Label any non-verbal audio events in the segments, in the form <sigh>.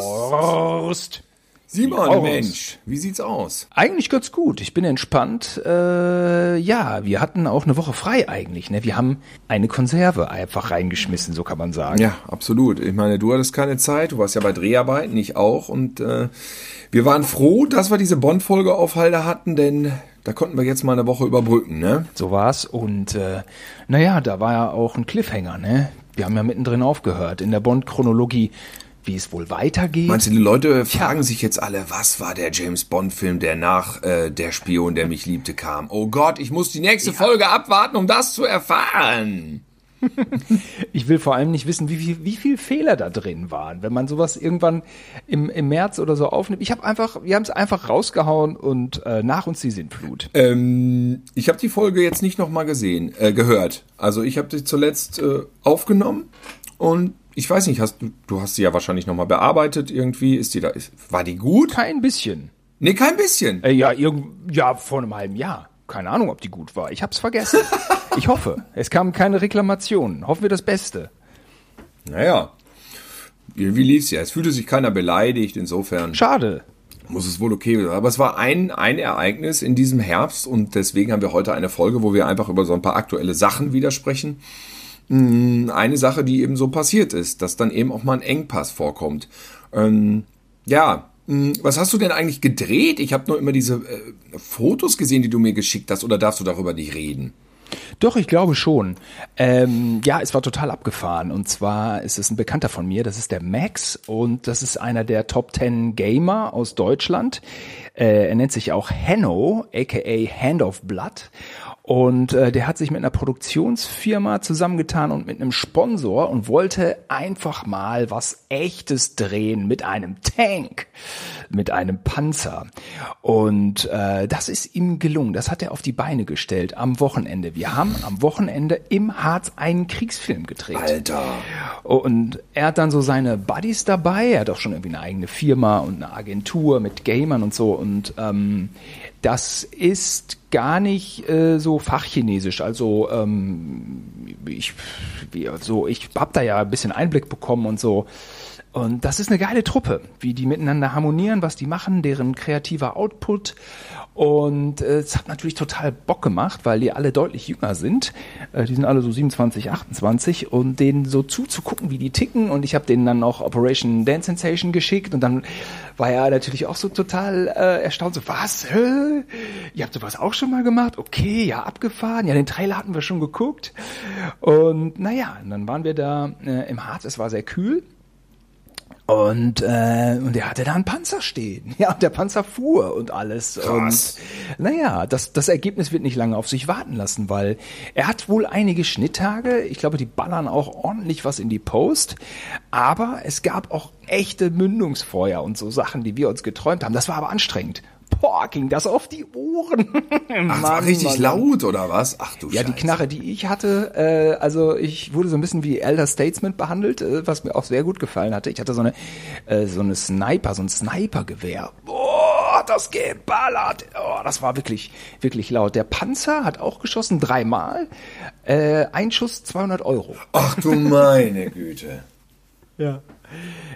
Horst. Simon. Mensch, wie sieht's aus? Eigentlich ganz gut. Ich bin entspannt. Äh, ja, wir hatten auch eine Woche frei eigentlich. Ne? Wir haben eine Konserve einfach reingeschmissen, so kann man sagen. Ja, absolut. Ich meine, du hattest keine Zeit, du warst ja bei Dreharbeiten, ich auch. Und äh, wir waren froh, dass wir diese Bond-Folge auf Halde hatten, denn da konnten wir jetzt mal eine Woche überbrücken, ne? So war's. Und äh, naja, da war ja auch ein Cliffhanger. Ne? Wir haben ja mittendrin aufgehört in der Bond-Chronologie, wie es wohl weitergeht. Meinst du, die Leute fragen sich jetzt alle, was war der James Bond-Film, der nach äh, Der Spion, der mich liebte, kam? Oh Gott, ich muss die nächste Folge abwarten, um das zu erfahren. <laughs> Ich will vor allem nicht wissen, wie viel, wie viel Fehler da drin waren, wenn man sowas irgendwann im, im März oder so aufnimmt. Ich habe einfach, wir haben es einfach rausgehauen und äh, nach uns die Sintflut. Ähm, ich habe die Folge jetzt nicht nochmal gesehen, äh, gehört. Also ich habe die zuletzt äh, aufgenommen und ich weiß nicht, hast du, du hast sie ja wahrscheinlich nochmal bearbeitet irgendwie. Ist die da, ist, war die gut? Kein bisschen. Nee, kein bisschen. Äh, ja, irgend, ja, vor einem halben Jahr. Keine Ahnung, ob die gut war. Ich hab's vergessen. <laughs> ich hoffe. Es kamen keine Reklamationen. Hoffen wir das Beste. Naja, irgendwie lief's ja. Es fühlte sich keiner beleidigt, insofern Schade. muss es wohl okay sein. Aber es war ein, ein Ereignis in diesem Herbst und deswegen haben wir heute eine Folge, wo wir einfach über so ein paar aktuelle Sachen widersprechen. Mm, Eine Sache, die eben so passiert ist, dass dann eben auch mal ein Engpass vorkommt. Ähm, ja, was hast du denn eigentlich gedreht? Ich habe nur immer diese äh, Fotos gesehen, die du mir geschickt hast, oder darfst du darüber nicht reden? Doch, ich glaube schon. Ähm, ja, es war total abgefahren. Und zwar ist es ein Bekannter von mir, das ist der Max und das ist einer der Top 10 Gamer aus Deutschland. Äh, er nennt sich auch Hanno, aka Hand of Blood. Und äh, der hat sich mit einer Produktionsfirma zusammengetan und mit einem Sponsor und wollte einfach mal was Echtes drehen mit einem Tank, mit einem Panzer. Und äh, das ist ihm gelungen. Das hat er auf die Beine gestellt am Wochenende. Wir haben am Wochenende im Harz einen Kriegsfilm gedreht. Alter. Und er hat dann so seine Buddies dabei. Er hat auch schon irgendwie eine eigene Firma und eine Agentur mit Gamern und so. Und ähm, das ist gar nicht äh, so fachchinesisch. Also ähm, ich, wie, so, ich habe da ja ein bisschen Einblick bekommen und so. Und das ist eine geile Truppe, wie die miteinander harmonieren, was die machen, deren kreativer Output. Und äh, es hat natürlich total Bock gemacht, weil die alle deutlich jünger sind. Äh, die sind alle so 27, 28 und denen so zuzugucken, wie die ticken. Und ich habe denen dann auch Operation Dance Sensation geschickt und dann war er natürlich auch so total äh, erstaunt. So, was? Hä? Ihr habt sowas auch schon mal gemacht? Okay, ja, abgefahren. Ja, den Trailer hatten wir schon geguckt. Und naja, und dann waren wir da äh, im Harz. Es war sehr kühl. Und, äh, und er hatte da einen Panzer stehen. <laughs> Ja, und der Panzer fuhr und alles. Krass. Und naja, das, das Ergebnis wird nicht lange auf sich warten lassen, weil er hat wohl einige Schnitttage. Ich glaube, die ballern auch ordentlich was in die Post. Aber es gab auch echte Mündungsfeuer und so Sachen, die wir uns geträumt haben. Das war aber anstrengend. Boah, ging das auf die Ohren. <laughs> Ach, war richtig laut, oder was? Ach du Ja, die Scheiße. Knarre, die ich hatte, äh, also ich wurde so ein bisschen wie Elder Statesman behandelt, äh, was mir auch sehr gut gefallen hatte. Ich hatte so eine, äh, so eine Sniper, so ein Snipergewehr. Boah, hat das geballert. Oh, das war wirklich, wirklich laut. Der Panzer hat auch geschossen, dreimal. Äh, ein Schuss 200 Euro. Ach du meine Güte. <laughs> Ja.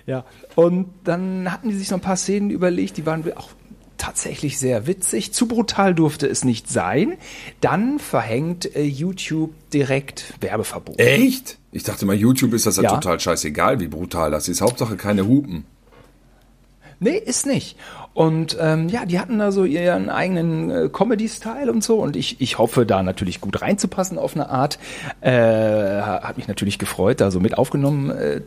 Ja. Und dann hatten die sich so ein paar Szenen überlegt, die waren auch tatsächlich sehr witzig. Zu brutal durfte es nicht sein. Dann verhängt äh, YouTube direkt Werbeverbot. Echt? Ich dachte mal, YouTube ist das ja, Ja. total scheißegal, wie brutal das ist. Hauptsache keine Hupen. Nee, ist nicht. Und ähm, ja, die hatten da so ihren eigenen äh, Comedy-Style und so. Und ich, ich hoffe, da natürlich gut reinzupassen auf eine Art. Äh, hat mich natürlich gefreut, da so mit aufgenommen äh,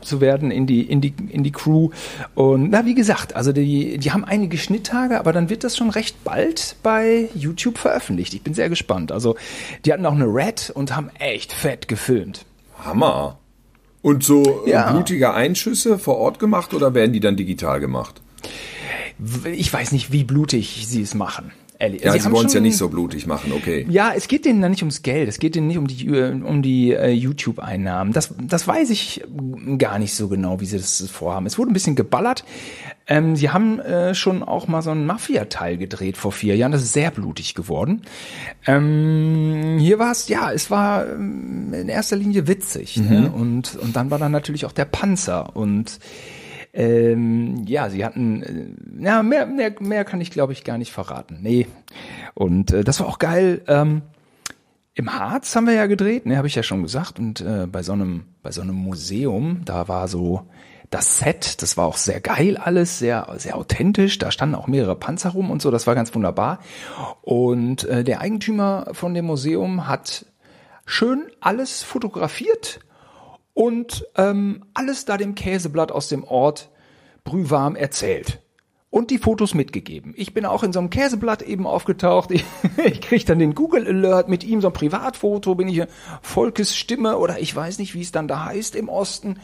zu werden in die, in die, in die Crew. Und na, wie gesagt, also die, die haben einige Schnitttage, aber dann wird das schon recht bald bei YouTube veröffentlicht. Ich bin sehr gespannt. Also die hatten auch eine Red und haben echt fett gefilmt. Hammer. Und so äh, Ja. blutige Einschüsse vor Ort gemacht oder werden die dann digital gemacht? ich weiß nicht, wie blutig sie es machen. Ehrlich. Ja, sie, sie wollen es ja nicht so blutig machen, okay. Ja, es geht denen da nicht ums Geld, es geht denen nicht um die, um die äh, YouTube-Einnahmen. Das, das weiß ich gar nicht so genau, wie sie das vorhaben. Es wurde ein bisschen geballert. Ähm, sie haben äh, schon auch mal so einen Mafia-Teil gedreht vor vier Jahren. Das ist sehr blutig geworden. Ähm, hier war es, ja, es war ähm, in erster Linie witzig. Ne? Mhm. Ne? Und, und dann war da natürlich auch der Panzer. Und ähm, ja, sie hatten, äh, ja, mehr, mehr, mehr kann ich glaube ich gar nicht verraten. Nee. Und äh, das war auch geil. Ähm, Im Harz haben wir ja gedreht, ne, habe ich ja schon gesagt. Und äh, bei so einem, bei so einem Museum, da war so das Set, das war auch sehr geil alles, sehr, sehr authentisch. Da standen auch mehrere Panzer rum und so, das war ganz wunderbar. Und äh, der Eigentümer von dem Museum hat schön alles fotografiert und ähm, alles da dem Käseblatt aus dem Ort brühwarm erzählt. Und die Fotos mitgegeben. Ich bin auch in so einem Käseblatt eben aufgetaucht. Ich, <laughs> ich krieg dann den Google Alert mit ihm, so ein Privatfoto, bin ich Volkes Stimme oder ich weiß nicht, wie es dann da heißt im Osten.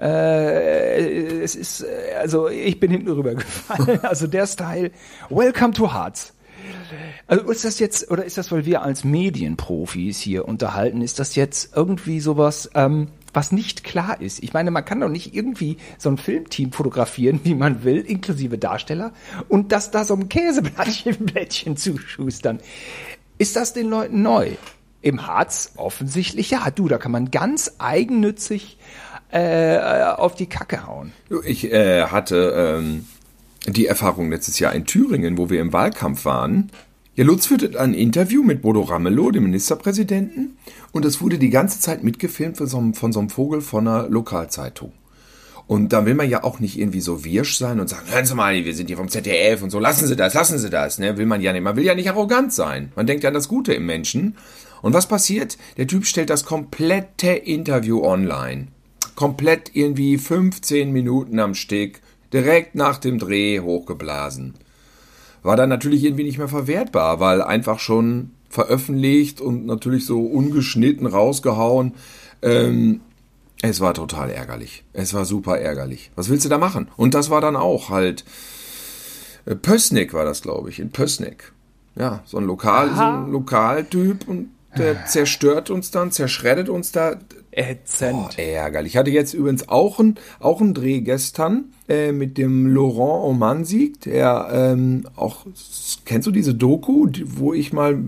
Äh, es ist, also ich bin hinten rübergefallen. <laughs> Also der Style. Welcome to Hearts. Also ist das jetzt, oder ist das, weil wir als Medienprofis hier unterhalten, ist das jetzt irgendwie sowas, ähm, was nicht klar ist. Ich meine, man kann doch nicht irgendwie so ein Filmteam fotografieren, wie man will, inklusive Darsteller, und das da so ein Käseblättchen <laughs> zuschustern. Ist das den Leuten neu? Im Harz offensichtlich ja. Du, da kann man ganz eigennützig äh, auf die Kacke hauen. Ich äh, hatte ähm, die Erfahrung letztes Jahr in Thüringen, wo wir im Wahlkampf waren. Ja, Lutz führte ein Interview mit Bodo Ramelow, dem Ministerpräsidenten, und es wurde die ganze Zeit mitgefilmt von so einem, von so einem Vogel von einer Lokalzeitung. Und da will man ja auch nicht irgendwie so wirsch sein und sagen, hören Sie mal, wir sind hier vom ZDF und so, lassen Sie das, lassen Sie das. Ne? Will man ja nicht. Man will ja nicht arrogant sein. Man denkt ja an das Gute im Menschen. Und was passiert? Der Typ stellt das komplette Interview online. Komplett irgendwie 15 Minuten am Stück, direkt nach dem Dreh hochgeblasen war dann natürlich irgendwie nicht mehr verwertbar, weil einfach schon veröffentlicht und natürlich so ungeschnitten rausgehauen. Ähm, es war total ärgerlich. Es war super ärgerlich. Was willst du da machen? Und das war dann auch halt äh, Pössnick war das, glaube ich, in Pössnick. Ja, so ein Lokal, Aha. so ein Lokaltyp und der zerstört uns dann, zerschreddet uns da. Ätzend. Oh, ärgerlich. Ich hatte jetzt übrigens auch einen auch einen Dreh gestern äh, mit dem Laurent Omansig, der ähm, auch, kennst du diese Doku, wo ich mal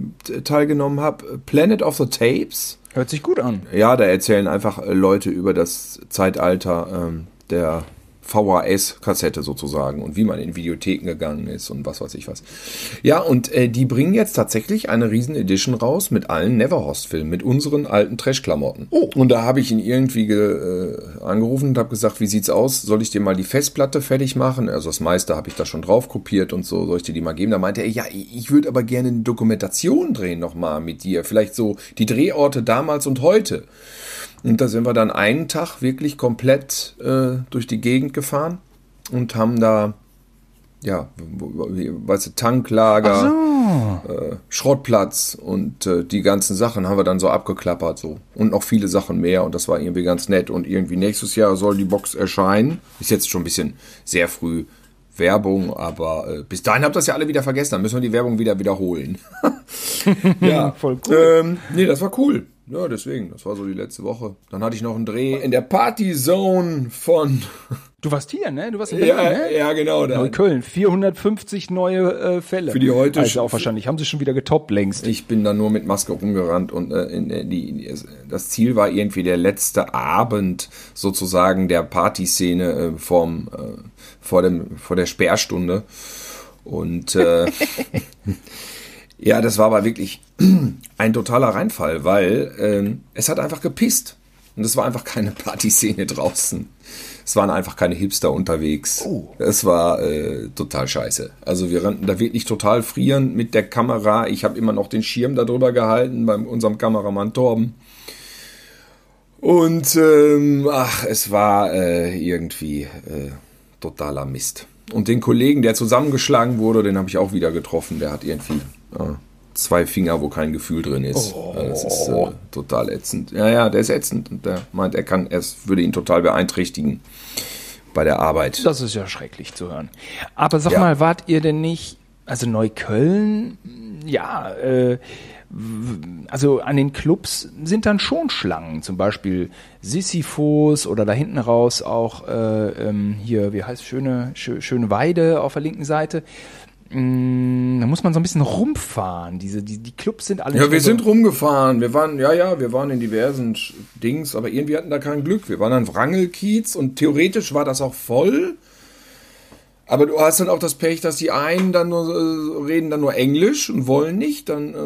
teilgenommen habe? Planet of the Tapes? Hört sich gut an. Ja, da erzählen einfach Leute über das Zeitalter ähm, der VHS-Kassette sozusagen und wie man in Videotheken gegangen ist und was weiß ich was. Ja, und äh, die bringen jetzt tatsächlich eine riesen Edition raus mit allen Neverhorst-Filmen, mit unseren alten Trash-Klamotten. Oh. Und da habe ich ihn irgendwie äh, angerufen und habe gesagt, wie sieht's aus? Soll ich dir mal die Festplatte fertig machen? Also das meiste habe ich da schon drauf kopiert und so, soll ich dir die mal geben? Da meinte er, ja, ich würde aber gerne eine Dokumentation drehen nochmal mit dir. Vielleicht so die Drehorte damals und heute. Und da sind wir dann einen Tag wirklich komplett äh, durch die Gegend gefahren und haben da, ja, weißt du, Tanklager, so. äh, Schrottplatz und äh, die ganzen Sachen haben wir dann so abgeklappert so. Und noch viele Sachen mehr und das war irgendwie ganz nett. Und irgendwie nächstes Jahr soll die Box erscheinen. Ist jetzt schon ein bisschen sehr früh. Werbung, aber äh, bis dahin habt ihr das ja alle wieder vergessen, dann müssen wir die Werbung wieder wiederholen. <laughs> ja, <laughs> voll cool. Ähm, nee, das war cool. Ja, deswegen, das war so die letzte Woche. Dann hatte ich noch einen Dreh in der Partyzone von. <laughs> Du warst hier, ne? Du warst in Berlin, ja, ne? Ja, genau. Neukölln, 450 neue äh, Fälle. Für die heute. Also auch wahrscheinlich, haben sie schon wieder getoppt längst. Ich bin da nur mit Maske rumgerannt und äh, in, in die, das Ziel war irgendwie der letzte Abend sozusagen der Partyszene äh, vorm, äh, vor, dem, vor der Sperrstunde. Und äh, <laughs> Ja, das war aber wirklich <clears throat> ein totaler Reinfall, weil ähm, es hat einfach gepisst. Und es war einfach keine <laughs> Partyszene draußen. Es waren einfach keine Hipster unterwegs. Oh. Es war äh, total scheiße. Also wir rannten da wirklich total frieren mit der Kamera. Ich habe immer noch den Schirm darüber gehalten bei unserem Kameramann Torben. Und ähm, ach, es war äh, irgendwie äh, totaler Mist. Und den Kollegen, der zusammengeschlagen wurde, den habe ich auch wieder getroffen. Der hat irgendwie ja, zwei Finger, wo kein Gefühl drin ist. Oh. Das ist äh, total ätzend. Ja, ja, der ist ätzend. Und der meint, er kann, es würde ihn total beeinträchtigen bei der Arbeit. Das ist ja schrecklich zu hören. Aber sag ja. mal, wart ihr denn nicht Also Neukölln, ja, äh, also an den Clubs sind dann schon Schlangen, zum Beispiel Sisyphos oder da hinten raus auch äh, ähm, hier, wie heißt schöne schöne Weide auf der linken Seite. Mm, da muss man so ein bisschen rumfahren. Diese, die, die Clubs sind alle. Ja, wir so sind rumgefahren. Wir waren, ja, ja, wir waren in diversen Dings, aber irgendwie hatten da kein Glück. Wir waren an Wrangelkiez und theoretisch war das auch voll. Aber du hast dann auch das Pech, dass die einen dann nur äh, reden dann nur Englisch und wollen nicht. Dann äh,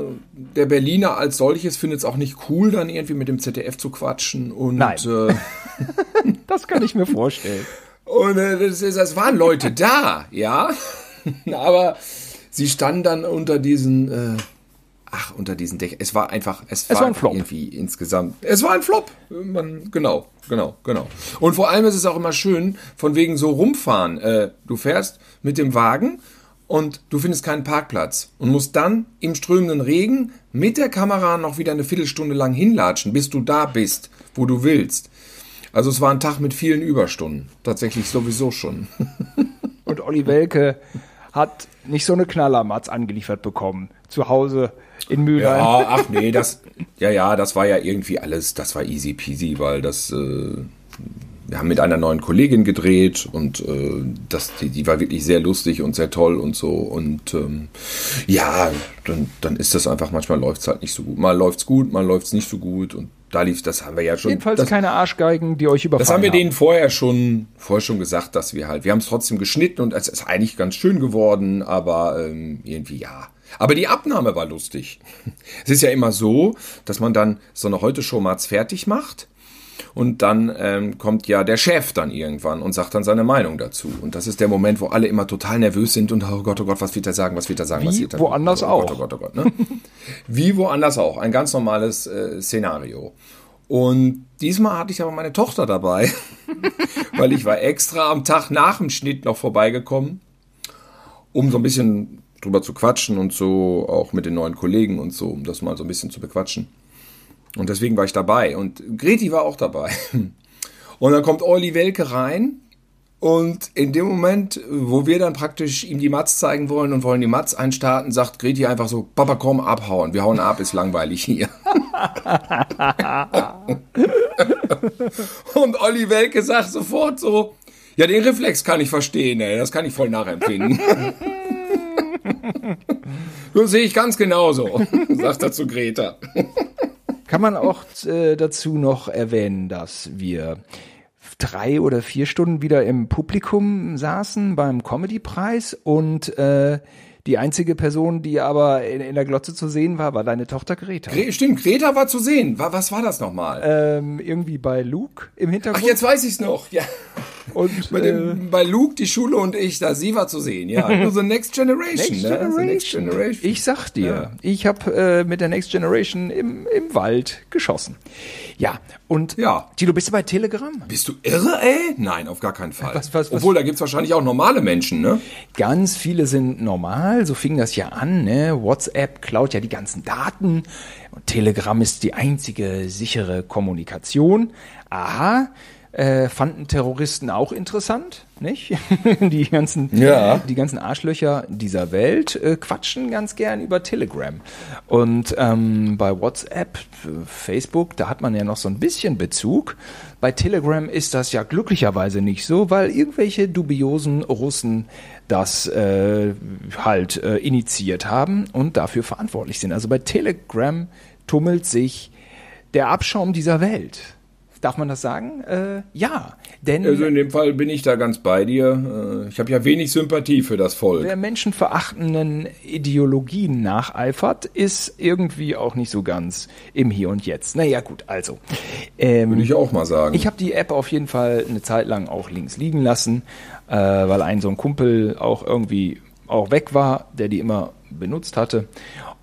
der Berliner als solches findet es auch nicht cool, dann irgendwie mit dem ZDF zu quatschen und Nein. Äh, <laughs> das kann ich mir vorstellen. <laughs> Und äh, das waren Leute da, ja. <laughs> Aber sie standen dann unter diesen äh, ach, unter diesen Dächern. Es war einfach, es, es war, war ein Flop. irgendwie insgesamt. Es war ein Flop. Man, genau, genau, genau. Und vor allem ist es auch immer schön, von wegen so rumfahren. Äh, du fährst mit dem Wagen und du findest keinen Parkplatz und musst dann im strömenden Regen mit der Kamera noch wieder eine Viertelstunde lang hinlatschen, bis du da bist, wo du willst. Also es war ein Tag mit vielen Überstunden. Tatsächlich sowieso schon. <laughs> Und Olli Welke hat nicht so eine Knallermatz angeliefert bekommen. Zu Hause in Mülheim. Ja, ach nee, das, ja, ja, das war ja irgendwie alles, das war easy peasy, weil das, äh, wir haben mit einer neuen Kollegin gedreht und äh, das, die, die war wirklich sehr lustig und sehr toll und so. Und ähm, ja, dann, dann ist das einfach, manchmal läuft es halt nicht so gut. Mal läuft es gut, mal läuft es nicht so gut und da lief, das haben wir ja schon. Jedenfalls das, keine Arschgeigen, die euch überfallen Das haben wir haben. denen vorher schon, vorher schon gesagt, dass wir halt, wir haben es trotzdem geschnitten und es ist eigentlich ganz schön geworden, aber ähm, irgendwie ja. Aber die Abnahme war lustig. <laughs> Es ist ja immer so, dass man dann so eine Heute-Show mal fertig macht und dann ähm, kommt ja der Chef dann irgendwann und sagt dann seine Meinung dazu. Und das ist der Moment, wo alle immer total nervös sind und oh Gott, oh Gott, was wird er sagen, was wird er sagen, Wie was wird er woanders oh auch. Gott, oh Gott, oh Gott, ne? <laughs> Wie woanders auch. Ein ganz normales äh, Szenario. Und diesmal hatte ich aber meine Tochter dabei, <laughs> weil ich war extra am Tag nach dem Schnitt noch vorbeigekommen, um so ein bisschen drüber zu quatschen und so, auch mit den neuen Kollegen und so, um das mal so ein bisschen zu bequatschen. Und deswegen war ich dabei. Und Greti war auch dabei. <laughs> Und dann kommt Olli Welke rein. Und in dem Moment, wo wir dann praktisch ihm die Mats zeigen wollen und wollen die Mats einstarten, sagt Greti einfach so, Papa, komm, abhauen. Wir hauen ab, ist langweilig hier. <laughs> und Olli Welke sagt sofort so, ja, den Reflex kann ich verstehen, ey. das kann ich voll nachempfinden. <laughs> das sehe ich ganz genauso, sagt er zu Greta. Kann man auch äh, dazu noch erwähnen, dass wir drei oder vier Stunden wieder im Publikum saßen beim Comedy-Preis und äh, die einzige Person, die aber in, in, der Glotze zu sehen war, war deine Tochter Greta. Gre stimmt, Greta war zu sehen. Was war das nochmal? Ähm, irgendwie bei Luke im Hintergrund. Ach, jetzt weiß ich's noch. Ja. Und <laughs> bei, dem, äh, bei Luke, die Schule und ich, da sie war zu sehen. Ja, nur The Next Generation. Next, ne? Generation. Next Generation. Ich sag dir, ja. ich habe äh, mit der Next Generation im, im Wald geschossen. Ja, und ja. Tilo, bist du bei Telegram? Bist du irre, ey? Nein, auf gar keinen Fall. Was, was, Obwohl, was? da gibt's wahrscheinlich auch normale Menschen, ne? Ganz viele sind normal, so fing das ja an, ne? WhatsApp klaut ja die ganzen Daten und Telegram ist die einzige sichere Kommunikation. Aha, äh, fanden Terroristen auch interessant, nicht? <laughs> die ganzen, ja. die ganzen Arschlöcher dieser Welt äh, quatschen ganz gern über Telegram. Und ähm, bei WhatsApp, Facebook, da hat man ja noch so ein bisschen Bezug. Bei Telegram ist das ja glücklicherweise nicht so, weil irgendwelche dubiosen Russen das äh, halt äh, initiiert haben und dafür verantwortlich sind. Also bei Telegram tummelt sich der Abschaum dieser Welt. Darf man das sagen? Äh, ja, denn also in dem Fall bin ich da ganz bei dir. Äh, ich habe ja wenig Sympathie für das Volk. Wer menschenverachtenden Ideologien nacheifert, ist irgendwie auch nicht so ganz im Hier und Jetzt. Naja, gut, also. Ähm, Würde ich auch mal sagen. Ich habe die App auf jeden Fall eine Zeit lang auch links liegen lassen, äh, weil ein so ein Kumpel auch irgendwie auch weg war, der die immer benutzt hatte.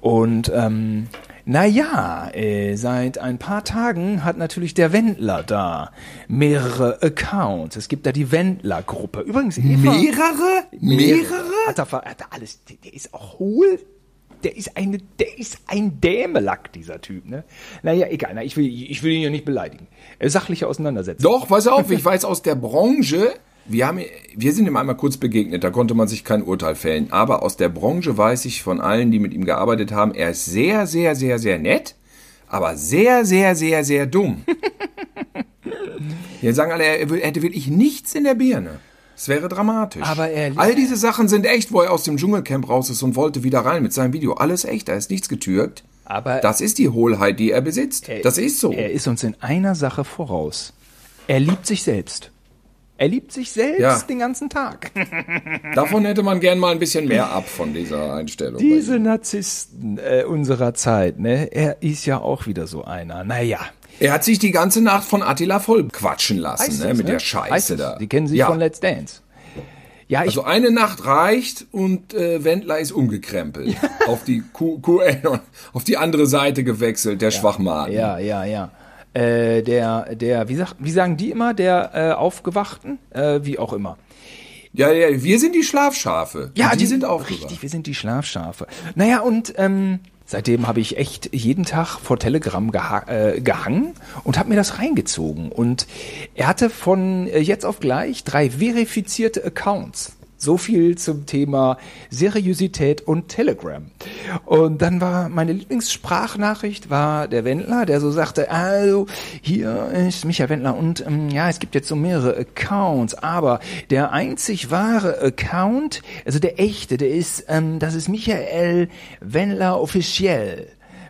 Und ähm, naja, äh, seit ein paar Tagen hat natürlich der Wendler da mehrere Accounts. Es gibt da die Wendler-Gruppe. Übrigens, Eva, mehrere? Mehrere? Hat er, hat er alles, der, ist auch hohl der ist eine, der ist ein Dämelack, dieser Typ, ne? Naja, egal, na, ich will, ich will ihn ja nicht beleidigen. Sachliche Auseinandersetzung. Doch, pass auf, ich weiß aus der Branche, wir haben, wir sind ihm einmal kurz begegnet, da konnte man sich kein Urteil fällen. Aber aus der Branche weiß ich von allen, die mit ihm gearbeitet haben, er ist sehr, sehr, sehr, sehr nett, aber sehr, sehr, sehr, sehr dumm. <laughs> Hier sagen alle, er hätte wirklich nichts in der Birne. Es wäre dramatisch. Aber er- All diese Sachen sind echt, wo er aus dem Dschungelcamp raus ist und wollte wieder rein mit seinem Video. Alles echt, da ist nichts getürkt. Aber Das ist die Hohlheit, die er besitzt. er- das ist so. Er ist uns in einer Sache voraus. Er liebt sich selbst. Er liebt sich selbst Ja. den ganzen Tag. <laughs> Davon hätte man gern mal ein bisschen mehr ab von dieser Einstellung. Diese. Narzissten äh, unserer Zeit, ne? Er ist ja auch wieder so einer. Naja. Er hat sich die ganze Nacht von Attila voll quatschen lassen, ne, es, mit ne? der Scheiße es. da. Die kennen sich ja. von Let's Dance. Ja, Also eine Nacht reicht und äh, Wendler ist umgekrempelt. <laughs> auf die Q QAnon, <laughs> auf die andere Seite gewechselt, der Schwachmaten. Ja, ja, ja. Äh, der, der, wie, sagt, wie sagen die immer, der äh, Aufgewachten? Äh, wie auch immer. ja, ja, wir sind die Schlafschafe. Ja, Und die, sind auch richtig. Wir sind die Schlafschafe. Naja, und ähm, seitdem habe ich echt jeden Tag vor Telegram geha äh, gehangen und habe mir das reingezogen. Und er hatte von äh, jetzt auf gleich drei verifizierte Accounts. So viel zum Thema Seriosität und Telegram. Und dann war meine Lieblingssprachnachricht war der Wendler, der so sagte, also hier ist Michael Wendler und ähm, ja, es gibt jetzt so mehrere Accounts, aber der einzig wahre Account, also der echte, der ist, ähm, das ist Michael Wendler officiell.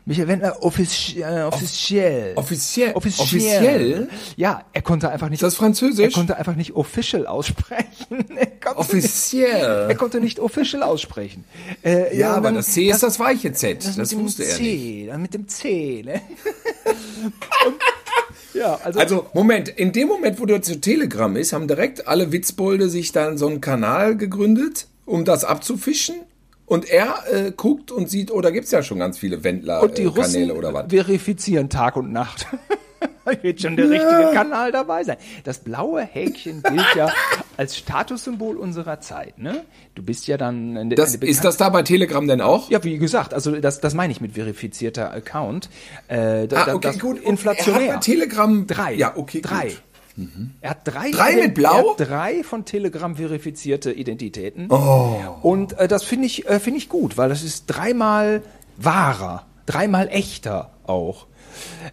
Michael Wendler offici äh. Offiziell? Officiell. Offiziell? Ja, er konnte einfach nicht. Ist das Französisch? Er konnte einfach nicht official aussprechen. <laughs> Er Offiziell. <laughs> er konnte nicht official aussprechen. Äh, Ja, und aber dann- das C ist das weiche Z. Das, dem wusste er C, nicht. Dann mit dem C, ne? <laughs> und, ja, also, Also, Moment, in dem Moment, wo der zu Telegram ist, haben direkt alle Witzbolde sich dann so einen Kanal gegründet, um das abzufischen. Und er äh, guckt und sieht, oh, da gibt's ja schon ganz viele und die Wendler-Kanäle Russen oder was. verifizieren Tag und Nacht. <laughs> Wird schon der richtige Kanal dabei sein. Das blaue Häkchen gilt ja <laughs> als Statussymbol unserer Zeit, ne? Du bist ja dann eine, Das, eine ist das da bei Telegram denn auch? Ja, wie gesagt, also das, das meine ich mit verifizierter Account. Äh, da, Ah, okay, das gut. Und Inflationär. Er hat bei Telegram Drei. Ja, okay, Drei. gut. Er hat drei, Drei mit Blau? Er hat drei von Telegram verifizierte Identitäten. Oh. Und äh, das finde ich, äh, finde ich gut, weil das ist dreimal wahrer, dreimal echter auch.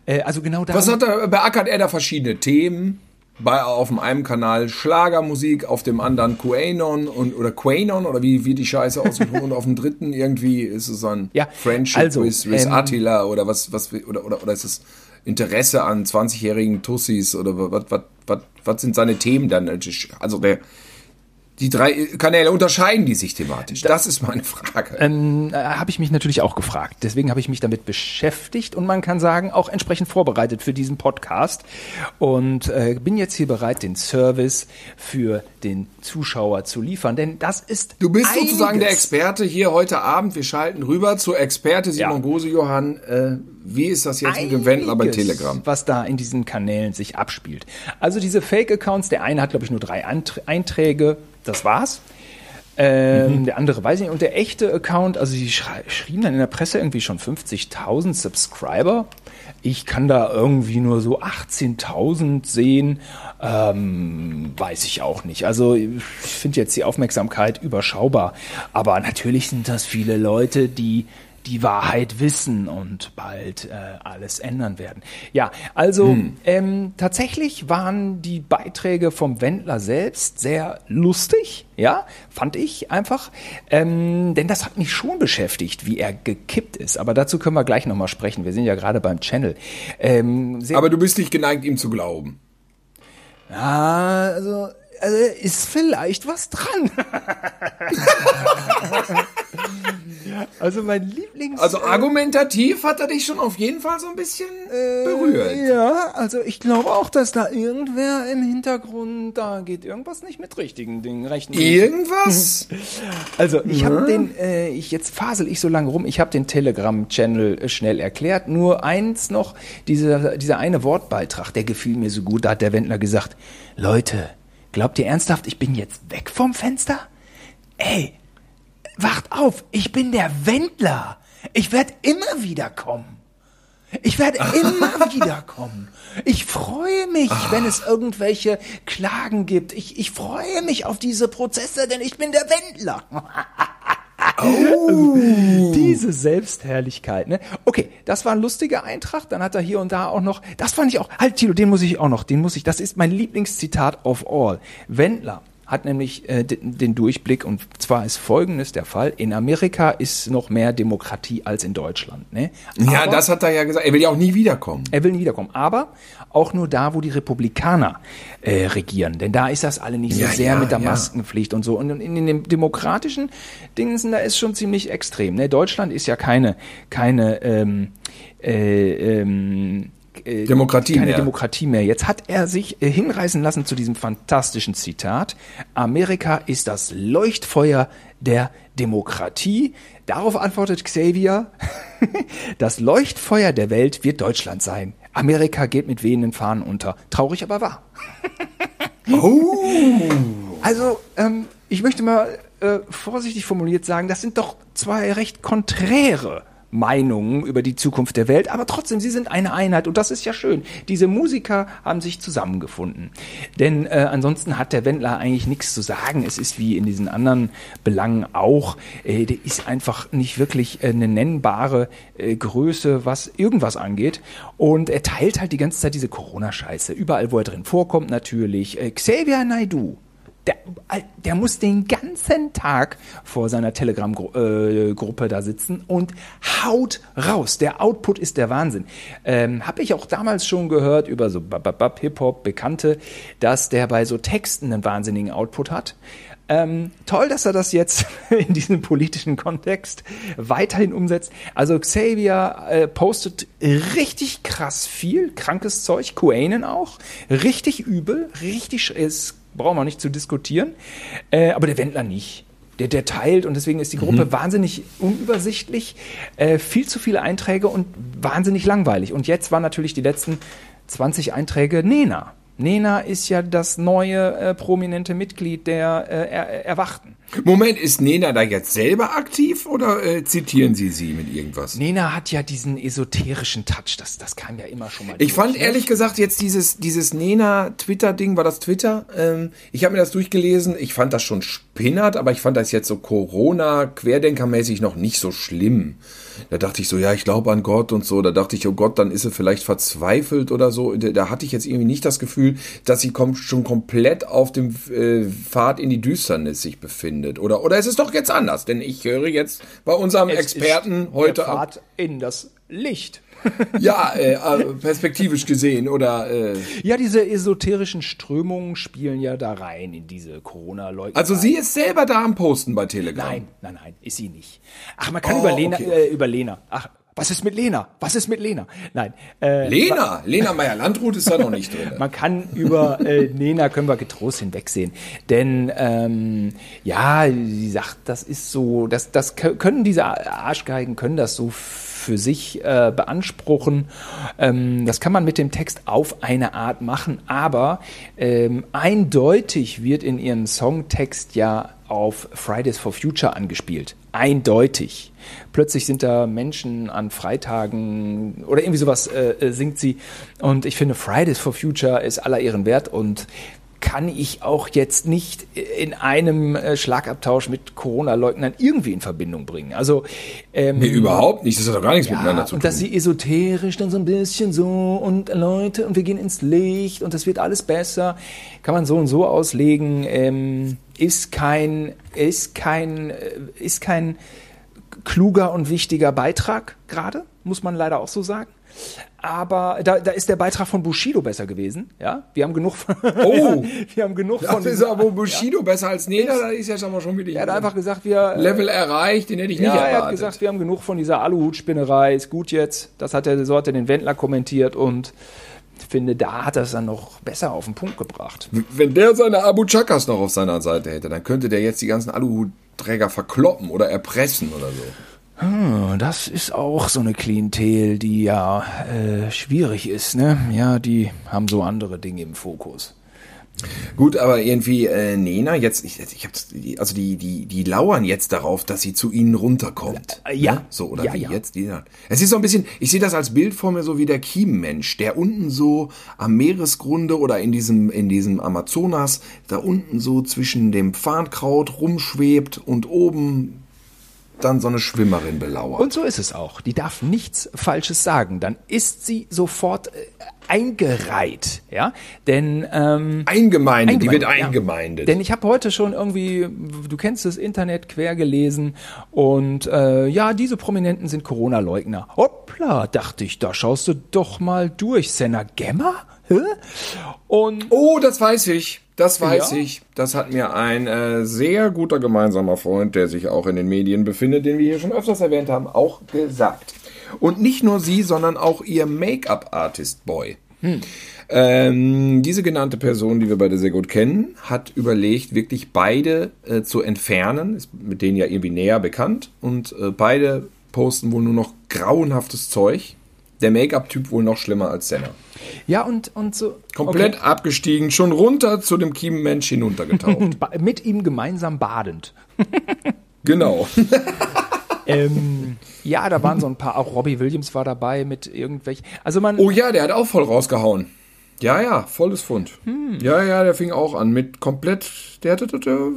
Äh, also genau da. Was hat er, beackert er da verschiedene Themen? Bei, auf dem einen Kanal Schlagermusik, auf dem anderen QAnon und, oder Quanon oder wie, wie die Scheiße aussieht <laughs> und auf dem dritten irgendwie ist es ein Ja, Friendship also, with, with ähm, Attila oder was, was, oder, oder, oder ist es Interesse an 20-jährigen Tussis oder was, was, was, was sind seine Themen dann? Also der, die drei Kanäle unterscheiden die sich thematisch? Das ist meine Frage. ähm, äh, habe ich mich natürlich auch gefragt. Deswegen habe ich mich damit beschäftigt und man kann sagen, auch entsprechend vorbereitet für diesen Podcast. Und äh, bin jetzt hier bereit, den Service für den Zuschauer zu liefern. Denn das ist. Du bist sozusagen der einiges. Experte hier heute Abend. Wir schalten rüber zur Experte Simon Ja. Gose, Johann. Äh, wie ist das jetzt mit dem Wendler bei Telegram? Was da in diesen Kanälen sich abspielt. Also diese Fake-Accounts, der eine hat, glaube ich, nur drei Einträge, das war's. Ähm, Mhm. Der andere weiß ich nicht. Und der echte Account, also schrei- schrieben dann in der Presse irgendwie schon 50.000 Subscriber. Ich kann da irgendwie nur so 18.000 sehen. Ähm, weiß ich auch nicht. Also ich finde jetzt die Aufmerksamkeit überschaubar. Aber natürlich sind das viele Leute, die die Wahrheit wissen und bald äh, alles ändern werden. Ja, also ähm, tatsächlich waren die Beiträge vom Wendler selbst sehr lustig, ja, fand ich einfach, ähm, denn das hat mich schon beschäftigt, wie er gekippt ist. Aber dazu können wir gleich nochmal sprechen. Wir sind ja gerade beim Channel. Ähm, Aber du bist nicht geneigt, ihm zu glauben. ja, also, also ist vielleicht was dran. <laughs> <laughs> also mein Lieblings... Also argumentativ hat er dich schon auf jeden Fall so ein bisschen berührt. Ja, also ich glaube auch, dass da irgendwer im Hintergrund, da geht irgendwas nicht mit richtigen Dingen, rechten Dingen. Irgendwas? <laughs> Also ich habe den, äh, ich jetzt fasel ich so lange rum, ich habe den Telegram-Channel äh, schnell erklärt. Nur eins noch, dieser, dieser eine Wortbeitrag, der gefiel mir so gut. Da hat der Wendler gesagt, Leute, glaubt ihr ernsthaft, ich bin jetzt weg vom Fenster? Ey, wacht auf, ich bin der Wendler. Ich werde immer wieder kommen. Ich werde <laughs> immer wiederkommen. Ich freue mich, Ach. wenn es irgendwelche Klagen gibt. Ich, ich freue mich auf diese Prozesse, denn ich bin der Wendler. <laughs> Oh. diese Selbstherrlichkeit, ne? Okay, das war ein lustiger Eintrag. Dann hat er hier und da auch noch, das fand ich auch, halt Tilo, den muss ich auch noch, den muss ich, das ist mein Lieblingszitat of all. Wendler hat nämlich äh, den Durchblick und zwar ist folgendes der Fall. In Amerika ist noch mehr Demokratie als in Deutschland. Ne? Aber, ja, das hat er ja gesagt. Er will ja auch nie wiederkommen. Er will nie wiederkommen. Aber auch nur da, wo die Republikaner äh, regieren. Denn da ist das alle nicht so ja, sehr ja, mit der ja. Maskenpflicht und so. Und in, in den demokratischen Dingen, da ist schon ziemlich extrem. Ne? Deutschland ist ja keine, keine ähm, äh, ähm, äh, Demokratie keine mehr. Demokratie mehr. Jetzt hat er sich äh, hinreißen lassen zu diesem fantastischen Zitat. Amerika ist das Leuchtfeuer der Demokratie. Darauf antwortet Xavier, <laughs> das Leuchtfeuer der Welt wird Deutschland sein. Amerika geht mit wehenden Fahnen unter. Traurig, aber wahr. <laughs> oh. Also, ähm, ich möchte mal äh, vorsichtig formuliert sagen, das sind doch zwei recht konträre Meinungen über die Zukunft der Welt, aber trotzdem, sie sind eine Einheit und das ist ja schön. Diese Musiker haben sich zusammengefunden. Denn äh, ansonsten hat der Wendler eigentlich nichts zu sagen. Es ist wie in diesen anderen Belangen auch, äh, der ist einfach nicht wirklich äh, eine nennbare äh, Größe, was irgendwas angeht. Und er teilt halt die ganze Zeit diese Corona-Scheiße. Überall, wo er drin vorkommt, natürlich. Äh, Xavier Naidu der, der muss den ganzen Tag vor seiner Telegram-Gruppe äh, da sitzen und haut raus. Der Output ist der Wahnsinn. Ähm, Habe ich auch damals schon gehört über so Hip-Hop, Bekannte, dass der bei so Texten einen wahnsinnigen Output hat. Ähm, toll, dass er das jetzt <laughs> in diesem politischen Kontext weiterhin umsetzt. Also Xavier äh, postet richtig krass viel, krankes Zeug, Kuanen auch, richtig übel, richtig ist brauchen wir nicht zu diskutieren. Äh, aber der Wendler nicht. Der, der teilt und deswegen ist die Gruppe mhm. wahnsinnig unübersichtlich, äh, viel zu viele Einträge und wahnsinnig langweilig. Und jetzt waren natürlich die letzten 20 Einträge Nena. Nena ist ja das neue äh, prominente Mitglied der äh, er Erwachten. Moment, ist Nena da jetzt selber aktiv oder äh, zitieren Sie sie mit irgendwas? Nena hat ja diesen esoterischen Touch, das, das kam ja immer schon mal. Ich durch, fand ne? ehrlich gesagt jetzt dieses, dieses Nena-Twitter-Ding, war das Twitter? Ähm, ich habe mir das durchgelesen, ich fand das schon spinnert, aber ich fand das jetzt so Corona-Querdenkermäßig noch nicht so schlimm. Da dachte ich so, ja, ich glaube an Gott und so. Da dachte ich, oh Gott, dann ist er vielleicht verzweifelt oder so. Da, da hatte ich jetzt irgendwie nicht das Gefühl, dass sie kom schon komplett auf dem äh, Pfad in die Düsternis sich befindet. Oder, oder ist es doch jetzt anders? Denn ich höre jetzt bei unserem es Experten heute. Der ab in das Licht. <laughs> ja, äh, äh, perspektivisch gesehen oder. Äh ja, diese esoterischen Strömungen spielen ja da rein in diese Corona-Leugner. Also sie ist selber da am Posten bei Telegram. Nein, nein, nein, ist sie nicht. Ach, man kann oh, über Lena, okay. äh, über Lena. Ach, was ist mit Lena? Was ist mit Lena? Nein. Äh, Lena? Lena Meyer-Landrut ist da noch nicht drin. <laughs> Man kann über äh, Lena können wir getrost hinwegsehen. Denn ähm, ja, sie sagt, das ist so, das, das können diese Arschgeigen, können das so für sich äh, beanspruchen. Ähm, das kann man mit dem Text auf eine Art machen, aber ähm, eindeutig wird in ihrem Songtext ja auf Fridays for Future angespielt. Eindeutig. Plötzlich sind da Menschen an Freitagen oder irgendwie sowas äh, äh singt sie. Und ich finde, Fridays for Future ist aller Ehren wert und kann ich auch jetzt nicht in einem äh, Schlagabtausch mit Corona-Leugnern irgendwie in Verbindung bringen. Also ähm, nee, überhaupt nicht. Das hat doch gar nichts ja, miteinander zu tun. Und dass sie esoterisch dann so ein bisschen so und Leute und wir gehen ins Licht und das wird alles besser, kann man so und so auslegen. Ähm, ist kein, ist kein, äh, ist kein kluger und wichtiger Beitrag gerade, muss man leider auch so sagen aber da, da ist der Beitrag von Bushido besser gewesen. Ja, wir haben genug von. Oh, <laughs> wir haben genug von. Das ist aber Bushido ja. besser als Neda, da ist ja schon mal schon wieder. Er hat einfach gesagt, wir Level erreicht, den hätte ich nicht ja, erwartet. Er hat gesagt, wir haben genug von dieser Aluhutspinnerei, ist gut jetzt. Das hat er, so hat er den Wendler kommentiert und finde, da hat er es dann noch besser auf den Punkt gebracht. Wenn der seine Abu Chakas noch auf seiner Seite hätte, dann könnte der jetzt die ganzen Aluhutträger verkloppen oder erpressen oder so. Hm, das ist auch so eine Klientel, die ja äh, schwierig ist, ne? Ja, die haben so andere Dinge im Fokus. Gut, aber irgendwie, äh, Nena, jetzt, ich, ich hab's, also die, die, die lauern jetzt darauf, dass sie zu ihnen runterkommt. Ja. Ne? So, oder Ja, wie ja. jetzt? Die, es ist so ein bisschen, ich sehe das als Bild vor mir so wie der Kiemenmensch, der unten so am Meeresgrunde oder in diesem, in diesem Amazonas, da unten so zwischen dem Farnkraut rumschwebt und oben dann so eine Schwimmerin belauert. Und so ist es auch. Die darf nichts Falsches sagen. Dann ist sie sofort äh, eingereiht. Ja, denn ähm, eingemeindet, die wird ja. eingemeindet. Denn ich habe heute schon irgendwie, du kennst das Internet quer gelesen und äh, ja, diese Prominenten sind Corona-Leugner. Hoppla, dachte ich, da schaust du doch mal durch. Senna Gemma? Hä? Und Oh, das weiß ich. Das weiß Ja? ich. Das hat mir ein äh, sehr guter gemeinsamer Freund, der sich auch in den Medien befindet, den wir hier schon öfters erwähnt haben, auch gesagt. Und nicht nur sie, sondern auch ihr Make-up-Artist-Boy. Ähm, diese genannte Person, die wir beide sehr gut kennen, hat überlegt, wirklich beide äh, zu entfernen, ist mit denen ja irgendwie näher bekannt. Und äh, beide posten wohl nur noch grauenhaftes Zeug. Der Make-up-Typ wohl noch schlimmer als Senna. ja, und, und so. Komplett abgestiegen, schon runter zu dem Kiemenmensch hinuntergetaucht. <laughs> Okay. Mit ihm gemeinsam badend. genau. <laughs> Ähm, ja, da waren so ein paar, auch Robbie Williams war dabei mit irgendwelchen. Also man. Oh ja, der hat auch voll rausgehauen. Ja, ja, volles Fund. Ja, ja, der fing auch an mit komplett, der hatte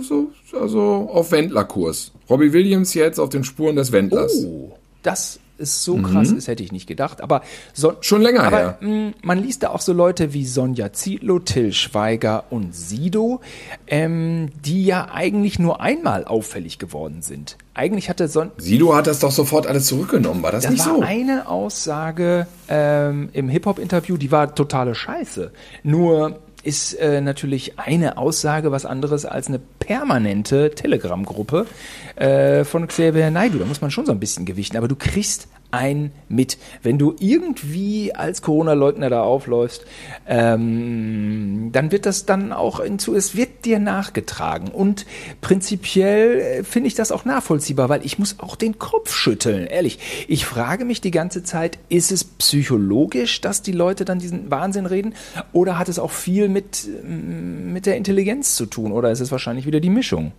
so, also auf Wendlerkurs. Robbie Williams jetzt auf den Spuren des Wendlers. Oh, das ist so krass, ist, hätte ich nicht gedacht. Aber so, Schon länger aber, her. mh, man liest da auch so Leute wie Sonja Zietlow, Till Schweiger und Sido, ähm, die ja eigentlich nur einmal auffällig geworden sind. Eigentlich hatte Son Sido hat das doch sofort alles zurückgenommen, war das, das nicht war so? eine Aussage ähm, im Hip-Hop-Interview, die war totale Scheiße. Nur ist äh, natürlich eine Aussage was anderes als eine permanente Telegram-Gruppe äh, von Xavier Naidoo. Da muss man schon so ein bisschen gewichten, aber du kriegst ein mit. Wenn du irgendwie als Corona-Leugner da aufläufst, ähm, dann wird das dann auch hinzu, es wird dir nachgetragen. Und prinzipiell äh, finde ich das auch nachvollziehbar, weil ich muss auch den Kopf schütteln, ehrlich. Ich frage mich die ganze Zeit, ist es psychologisch, dass die Leute dann diesen Wahnsinn reden? Oder hat es auch viel mit, ähm, mit der Intelligenz zu tun? Oder ist es wahrscheinlich wieder die Mischung?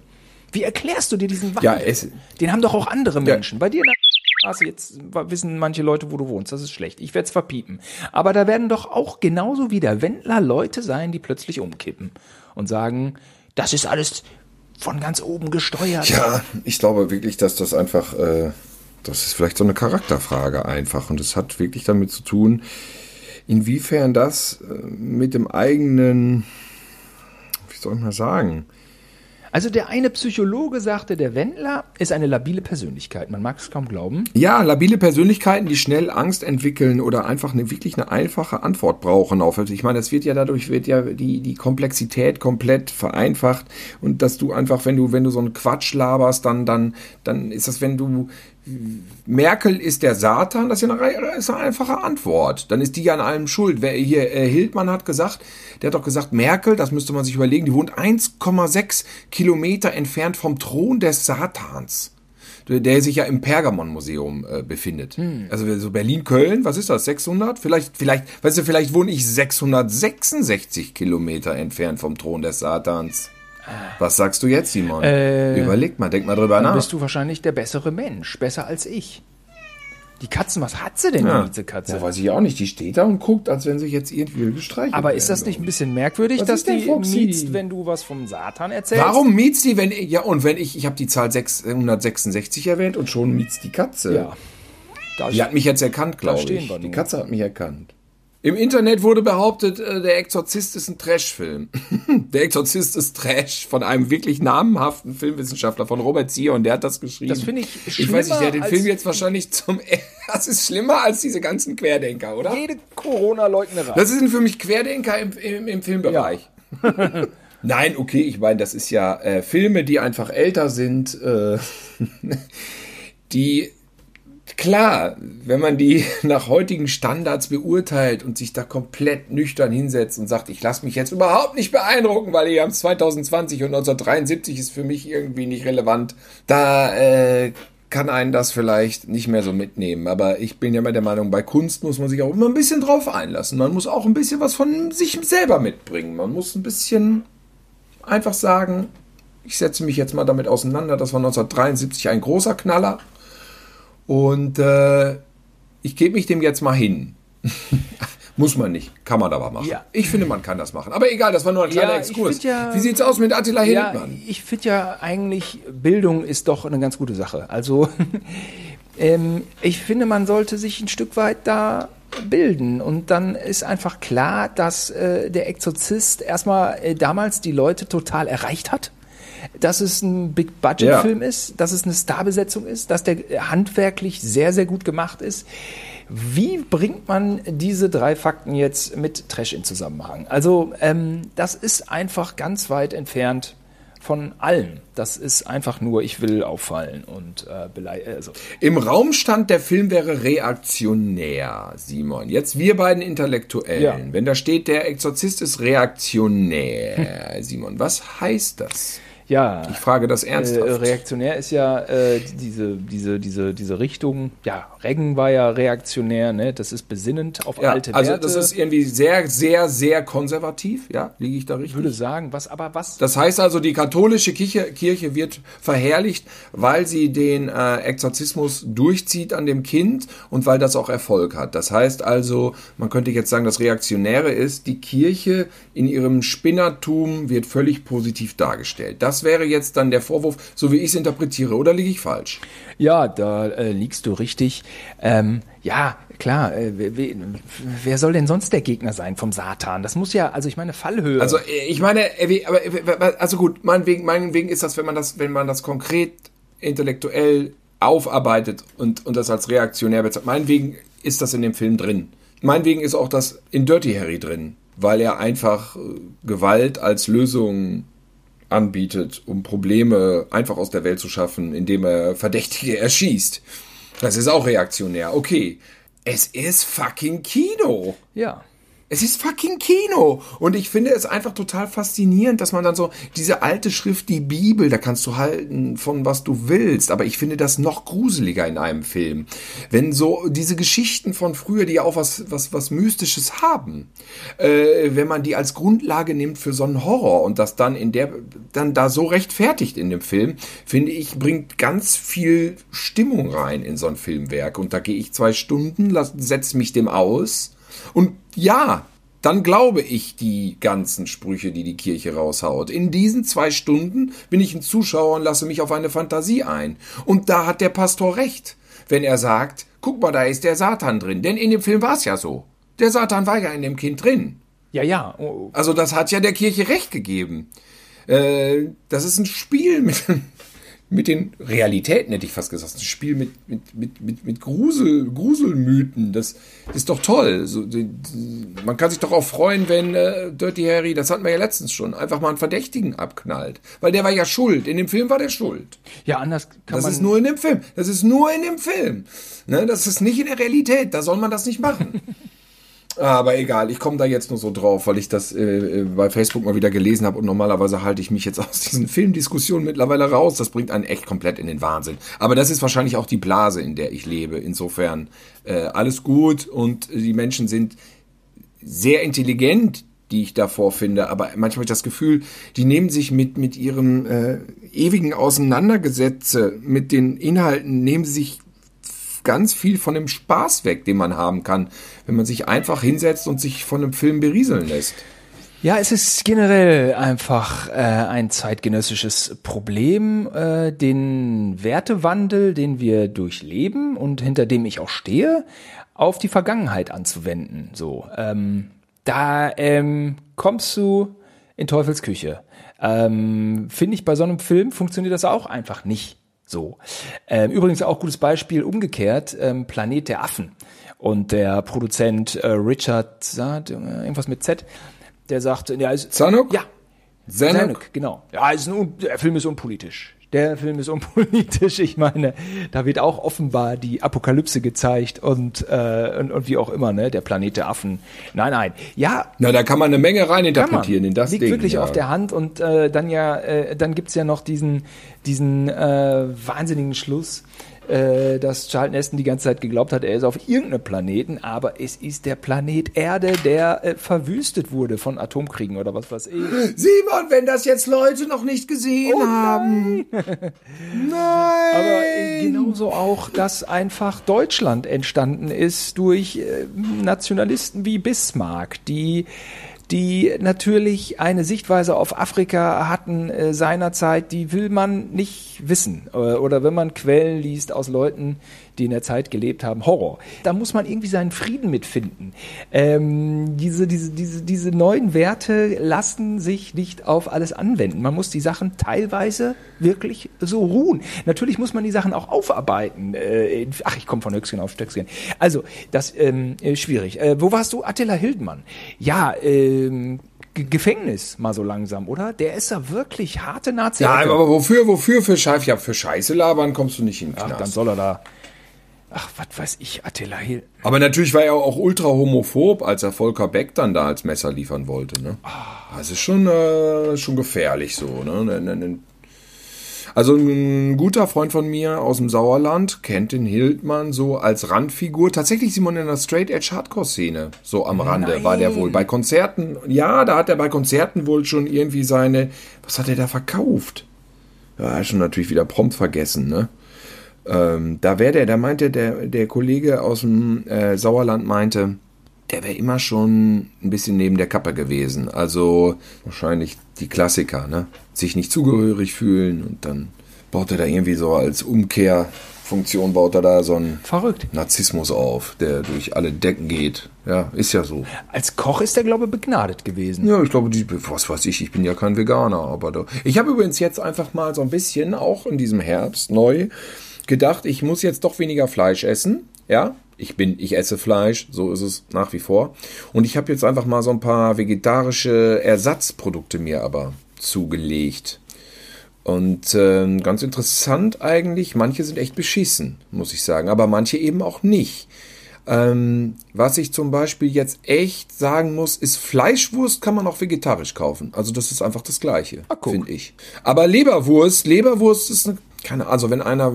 Wie erklärst du dir diesen Wahnsinn? Ja, es- Den haben doch auch andere Menschen. Bei dir in der Straße, jetzt wissen manche Leute, wo du wohnst. Das ist schlecht. Ich werde es verpiepen. Aber da werden doch auch genauso wie der Wendler Leute sein, die plötzlich umkippen und sagen, das ist alles von ganz oben gesteuert. Ja, ich glaube wirklich, dass das einfach, äh, das ist vielleicht so eine Charakterfrage einfach. Und es hat wirklich damit zu tun, inwiefern das äh, mit dem eigenen, wie soll ich mal sagen, Also der eine Psychologe sagte, der Wendler ist eine labile Persönlichkeit. Man mag es kaum glauben. Ja, labile Persönlichkeiten, die schnell Angst entwickeln oder einfach eine wirklich eine einfache Antwort brauchen auf. Ich meine, das wird ja dadurch wird ja die die Komplexität komplett vereinfacht und dass du einfach, wenn du wenn du so einen Quatsch laberst, dann dann dann ist das, wenn du Merkel ist der Satan, das ist ja eine, ist eine einfache Antwort. Dann ist die ja an allem schuld. Wer hier äh, Hildmann hat gesagt, der hat doch gesagt, Merkel, das müsste man sich überlegen, die wohnt 1,6 Kilometer entfernt vom Thron des Satans der sich ja im Pergamon-Museum äh, befindet. Also so Berlin-Köln, was ist das, 600? Vielleicht, vielleicht, weißt du, vielleicht wohne ich 666 Kilometer entfernt vom Thron des Satans. Was sagst du jetzt, Simon? Überleg mal, denk mal drüber Dann nach. bist du wahrscheinlich der bessere Mensch. Besser als ich. Die Katzen, was hat sie denn, ja. die Miezekatze? ja, weiß ich auch nicht. Die steht da und guckt, als wenn sie jetzt irgendwie gestreichelt Aber ist das nicht ein bisschen merkwürdig, Was dass die mietst, wenn du was vom Satan erzählst? Warum mietst die, wenn ja und wenn ich ich habe die Zahl 666 erwähnt und schon mietst die Katze. Ja. Da Die hat mich jetzt erkannt, glaube ich. wir Die. Katze hat mich erkannt. Im Internet wurde behauptet, äh, der Exorzist ist ein Trash-Film. <laughs> der Exorzist ist Trash von einem wirklich namhaften Filmwissenschaftler, von Robert Zion, der hat das geschrieben. Das finde ich Ich weiß nicht, der hat den schlimmer Film jetzt wahrscheinlich zum... <laughs> Das ist schlimmer als diese ganzen Querdenker, oder? jede Corona-Leugnerei. Das sind für mich Querdenker im, im, im Filmbereich. <laughs> Nein, okay, ich meine, das ist ja äh, Filme, die einfach älter sind, äh, die klar, wenn man die <laughs> nach heutigen Standards beurteilt und sich da komplett nüchtern hinsetzt und sagt, ich lasse mich jetzt überhaupt nicht beeindrucken, weil wir haben 2020 und 1973 ist für mich irgendwie nicht relevant, da äh, kann einen das vielleicht nicht mehr so mitnehmen. Aber ich bin ja immer der Meinung, bei Kunst muss man sich auch immer ein bisschen drauf einlassen. Man muss auch ein bisschen was von sich selber mitbringen. Man muss ein bisschen einfach sagen, ich setze mich jetzt mal damit auseinander. Das war 1973 ein großer Knaller. Und äh, ich gebe mich dem jetzt mal hin. <laughs> Muss man nicht, kann man aber machen. Ja. Ich finde, man kann das machen. Aber egal, das war nur ein kleiner ja, Exkurs. Ja, Wie sieht's aus mit Attila Hildmann? Ich finde ja eigentlich, Bildung ist doch eine ganz gute Sache. Also <laughs> ähm, ich finde, man sollte sich ein Stück weit da bilden. Und dann ist einfach klar, dass äh, der Exorzist erstmal äh, damals die Leute total erreicht hat dass es ein Big-Budget-Film ja. ist, dass es eine Starbesetzung ist, dass der handwerklich sehr, sehr gut gemacht ist. Wie bringt man diese drei Fakten jetzt mit Trash in Zusammenhang? Also ähm, das ist einfach ganz weit entfernt von allem. Das ist einfach nur, ich will auffallen und äh, also. Im Raum stand, der Film wäre reaktionär, Simon. Jetzt wir beiden Intellektuellen. Ja. Wenn da steht, der Exorzist ist reaktionär, <laughs> Simon, was heißt das? Ja. Ich frage das ernsthaft. Äh, reaktionär ist ja äh, diese, diese, diese, diese Richtung. Ja, Reggen war ja reaktionär, ne? Das ist besinnend auf ja, alte also Werte. Also das ist irgendwie sehr, sehr, sehr konservativ, ja? Liege ich da richtig? Ich würde sagen, was, aber was? Das heißt also, die katholische Kirche, Kirche wird verherrlicht, weil sie den äh, Exorzismus durchzieht an dem Kind und weil das auch Erfolg hat. Das heißt also, man könnte jetzt sagen, das Reaktionäre ist, die Kirche in ihrem Spinnertum wird völlig positiv dargestellt. Das wäre jetzt dann der Vorwurf, so wie ich es interpretiere, oder liege ich falsch? Ja, da äh, liegst du richtig. Ähm, ja, klar, äh, wer, wer, soll denn sonst der Gegner sein vom Satan? Das muss ja, also ich meine Fallhöhe. Also äh, ich meine, äh, aber also gut, meinetwegen, meinetwegen ist das, wenn man das, wenn man das konkret intellektuell aufarbeitet und, und das als reaktionär bezeichnet, meinetwegen ist das in dem Film drin. Meinetwegen ist auch das in Dirty Harry drin weil er einfach äh, Gewalt als Lösung anbietet, um Probleme einfach aus der Welt zu schaffen, indem er Verdächtige erschießt. Das ist auch reaktionär. Okay. Es ist fucking Kino. Ja. Es ist fucking Kino. Und ich finde es einfach total faszinierend, dass man dann so diese alte Schrift, die Bibel, da kannst du halten von was du willst. Aber ich finde das noch gruseliger in einem Film. Wenn so diese Geschichten von früher, die ja auch was, was, was Mystisches haben, äh, wenn man die als Grundlage nimmt für so einen Horror und das dann in der, dann da so rechtfertigt in dem Film, finde ich, bringt ganz viel Stimmung rein in so ein Filmwerk. Und da gehe ich zwei Stunden, setze mich dem aus und ja, dann glaube ich die ganzen Sprüche, die die Kirche raushaut. In diesen zwei Stunden bin ich ein Zuschauer und lasse mich auf eine Fantasie ein. Und da hat der Pastor recht, wenn er sagt, guck mal, da ist der Satan drin. Denn in dem Film war es ja so. Der Satan war ja in dem Kind drin. Ja, ja. Oh, oh. Also das hat ja der Kirche recht gegeben. Äh, das ist ein Spiel mit, mit den Realitäten, hätte ich fast gesagt. Ein Spiel mit, mit, mit, mit, mit Grusel, Gruselmythen. Das, das ist doch toll. So, die, die, man kann sich doch auch freuen, wenn äh, Dirty Harry, das hatten wir ja letztens schon, einfach mal einen Verdächtigen abknallt. Weil der war ja schuld. In dem Film war der schuld. Ja, anders kann das man. Das ist nur in dem Film. Das ist nur in dem Film. Ne? Das ist nicht in der Realität. Da soll man das nicht machen. <laughs> Aber egal, ich komme da jetzt nur so drauf, weil ich das äh, äh bei Facebook mal wieder gelesen habe und normalerweise halte ich mich jetzt <laughs> aus diesen Filmdiskussionen mittlerweile raus. Das bringt einen echt komplett in den Wahnsinn. Aber das ist wahrscheinlich auch die Blase, in der ich lebe. Insofern äh, alles gut und die Menschen sind sehr intelligent, die ich davor finde, aber manchmal habe ich das Gefühl, die nehmen sich mit, mit ihrem äh, ewigen Auseinandergesetze, mit den Inhalten, nehmen sich ganz viel von dem Spaß weg, den man haben kann, wenn man sich einfach hinsetzt und sich von einem Film berieseln lässt. Ja, es ist generell einfach äh, ein zeitgenössisches Problem, äh, den Wertewandel, den wir durchleben und hinter dem ich auch stehe, auf die Vergangenheit anzuwenden. So, ähm, da ähm, kommst du in Teufelsküche. Ähm, Finde ich bei so einem Film funktioniert das auch einfach nicht. So. Ähm, übrigens auch gutes Beispiel umgekehrt, ähm, Planet der Affen. Und der Produzent äh, Richard Zad, irgendwas mit Z, der sagt, ja, ist, Zanuck? Ja. Zanuck? Zanuck, genau. Ja, ist ein, der Film ist unpolitisch der Film ist unpolitisch. <laughs> Ich meine, da wird auch offenbar die Apokalypse gezeigt und, äh, und, und wie auch immer, ne, der Planet der Affen. Nein, nein. Ja. Na, da kann man eine Menge reininterpretieren in das liegt Ding. wirklich ja. auf der Hand und äh, dann ja, äh, dann gibt's ja noch diesen, diesen äh, wahnsinnigen Schluss, äh, dass Charlton Heston die ganze Zeit geglaubt hat, er ist auf irgendeinem Planeten, aber es ist der Planet Erde, der äh, verwüstet wurde von Atomkriegen oder was weiß ich. Simon, wenn das jetzt Leute noch nicht gesehen Oh haben. <laughs> Nein. Aber äh, genauso auch, dass einfach Deutschland entstanden ist durch äh, Nationalisten wie Bismarck, die die natürlich eine Sichtweise auf Afrika hatten äh, seinerzeit, die will man nicht wissen. Äh, oder wenn man Quellen liest aus Leuten, die in der Zeit gelebt haben, Horror. Da muss man irgendwie seinen Frieden mitfinden. Ähm, diese, diese, diese, diese neuen Werte lassen sich nicht auf alles anwenden. Man muss die Sachen teilweise wirklich so ruhen. Natürlich muss man die Sachen auch aufarbeiten. Äh, ach, ich komme von Höchstgen auf Stöckchen. Also, das ähm, äh, schwierig. Äh, wo warst du? Attila Hildmann. Ja, ähm, Gefängnis mal so langsam, oder? Der ist ja wirklich harte nazi Ja, aber wofür, wofür für Scheiße? Ja, für Scheiße labern kommst du nicht in den Ach, Knast. dann soll er da. Ach, was weiß ich, Attila Hill. Aber natürlich war er auch ultra homophob, als er Volker Beck dann da als Messer liefern wollte. Ne? Das ist schon, äh, schon gefährlich so. Ne? Ne, ne, ne. Also ein guter Freund von mir aus dem Sauerland kennt den Hildmann so als Randfigur. Tatsächlich Simon in der Straight Edge Hardcore Szene so am Rande Nein. war der wohl bei Konzerten. Ja, da hat er bei Konzerten wohl schon irgendwie seine. Was hat er da verkauft? Ja, schon natürlich wieder prompt vergessen. Ne? Ähm, da wäre der, da meinte der, der Kollege aus dem äh, Sauerland meinte, der wäre immer schon ein bisschen neben der Kappe gewesen. Also wahrscheinlich die Klassiker, ne? Sich nicht zugehörig fühlen und dann baut er da irgendwie so als Umkehrfunktion baut er da so einen Verrückt. Narzissmus auf, der durch alle Decken geht. Ja, ist ja so. Als Koch ist er, glaube ich, begnadet gewesen. Ja, ich glaube, die, was weiß ich, ich bin ja kein Veganer, aber da, ich habe übrigens jetzt einfach mal so ein bisschen, auch in diesem Herbst, neu gedacht, ich muss jetzt doch weniger Fleisch essen. Ja, ich bin, ich esse Fleisch, so ist es nach wie vor. Und ich habe jetzt einfach mal so ein paar vegetarische Ersatzprodukte mir aber zugelegt. Und ähm, ganz interessant eigentlich, manche sind echt beschissen, muss ich sagen, aber manche eben auch nicht. Ähm, was ich zum Beispiel jetzt echt sagen muss, ist Fleischwurst kann man auch vegetarisch kaufen. Also das ist einfach das Gleiche, finde ich. Aber Leberwurst, Leberwurst ist eine, keine, also wenn einer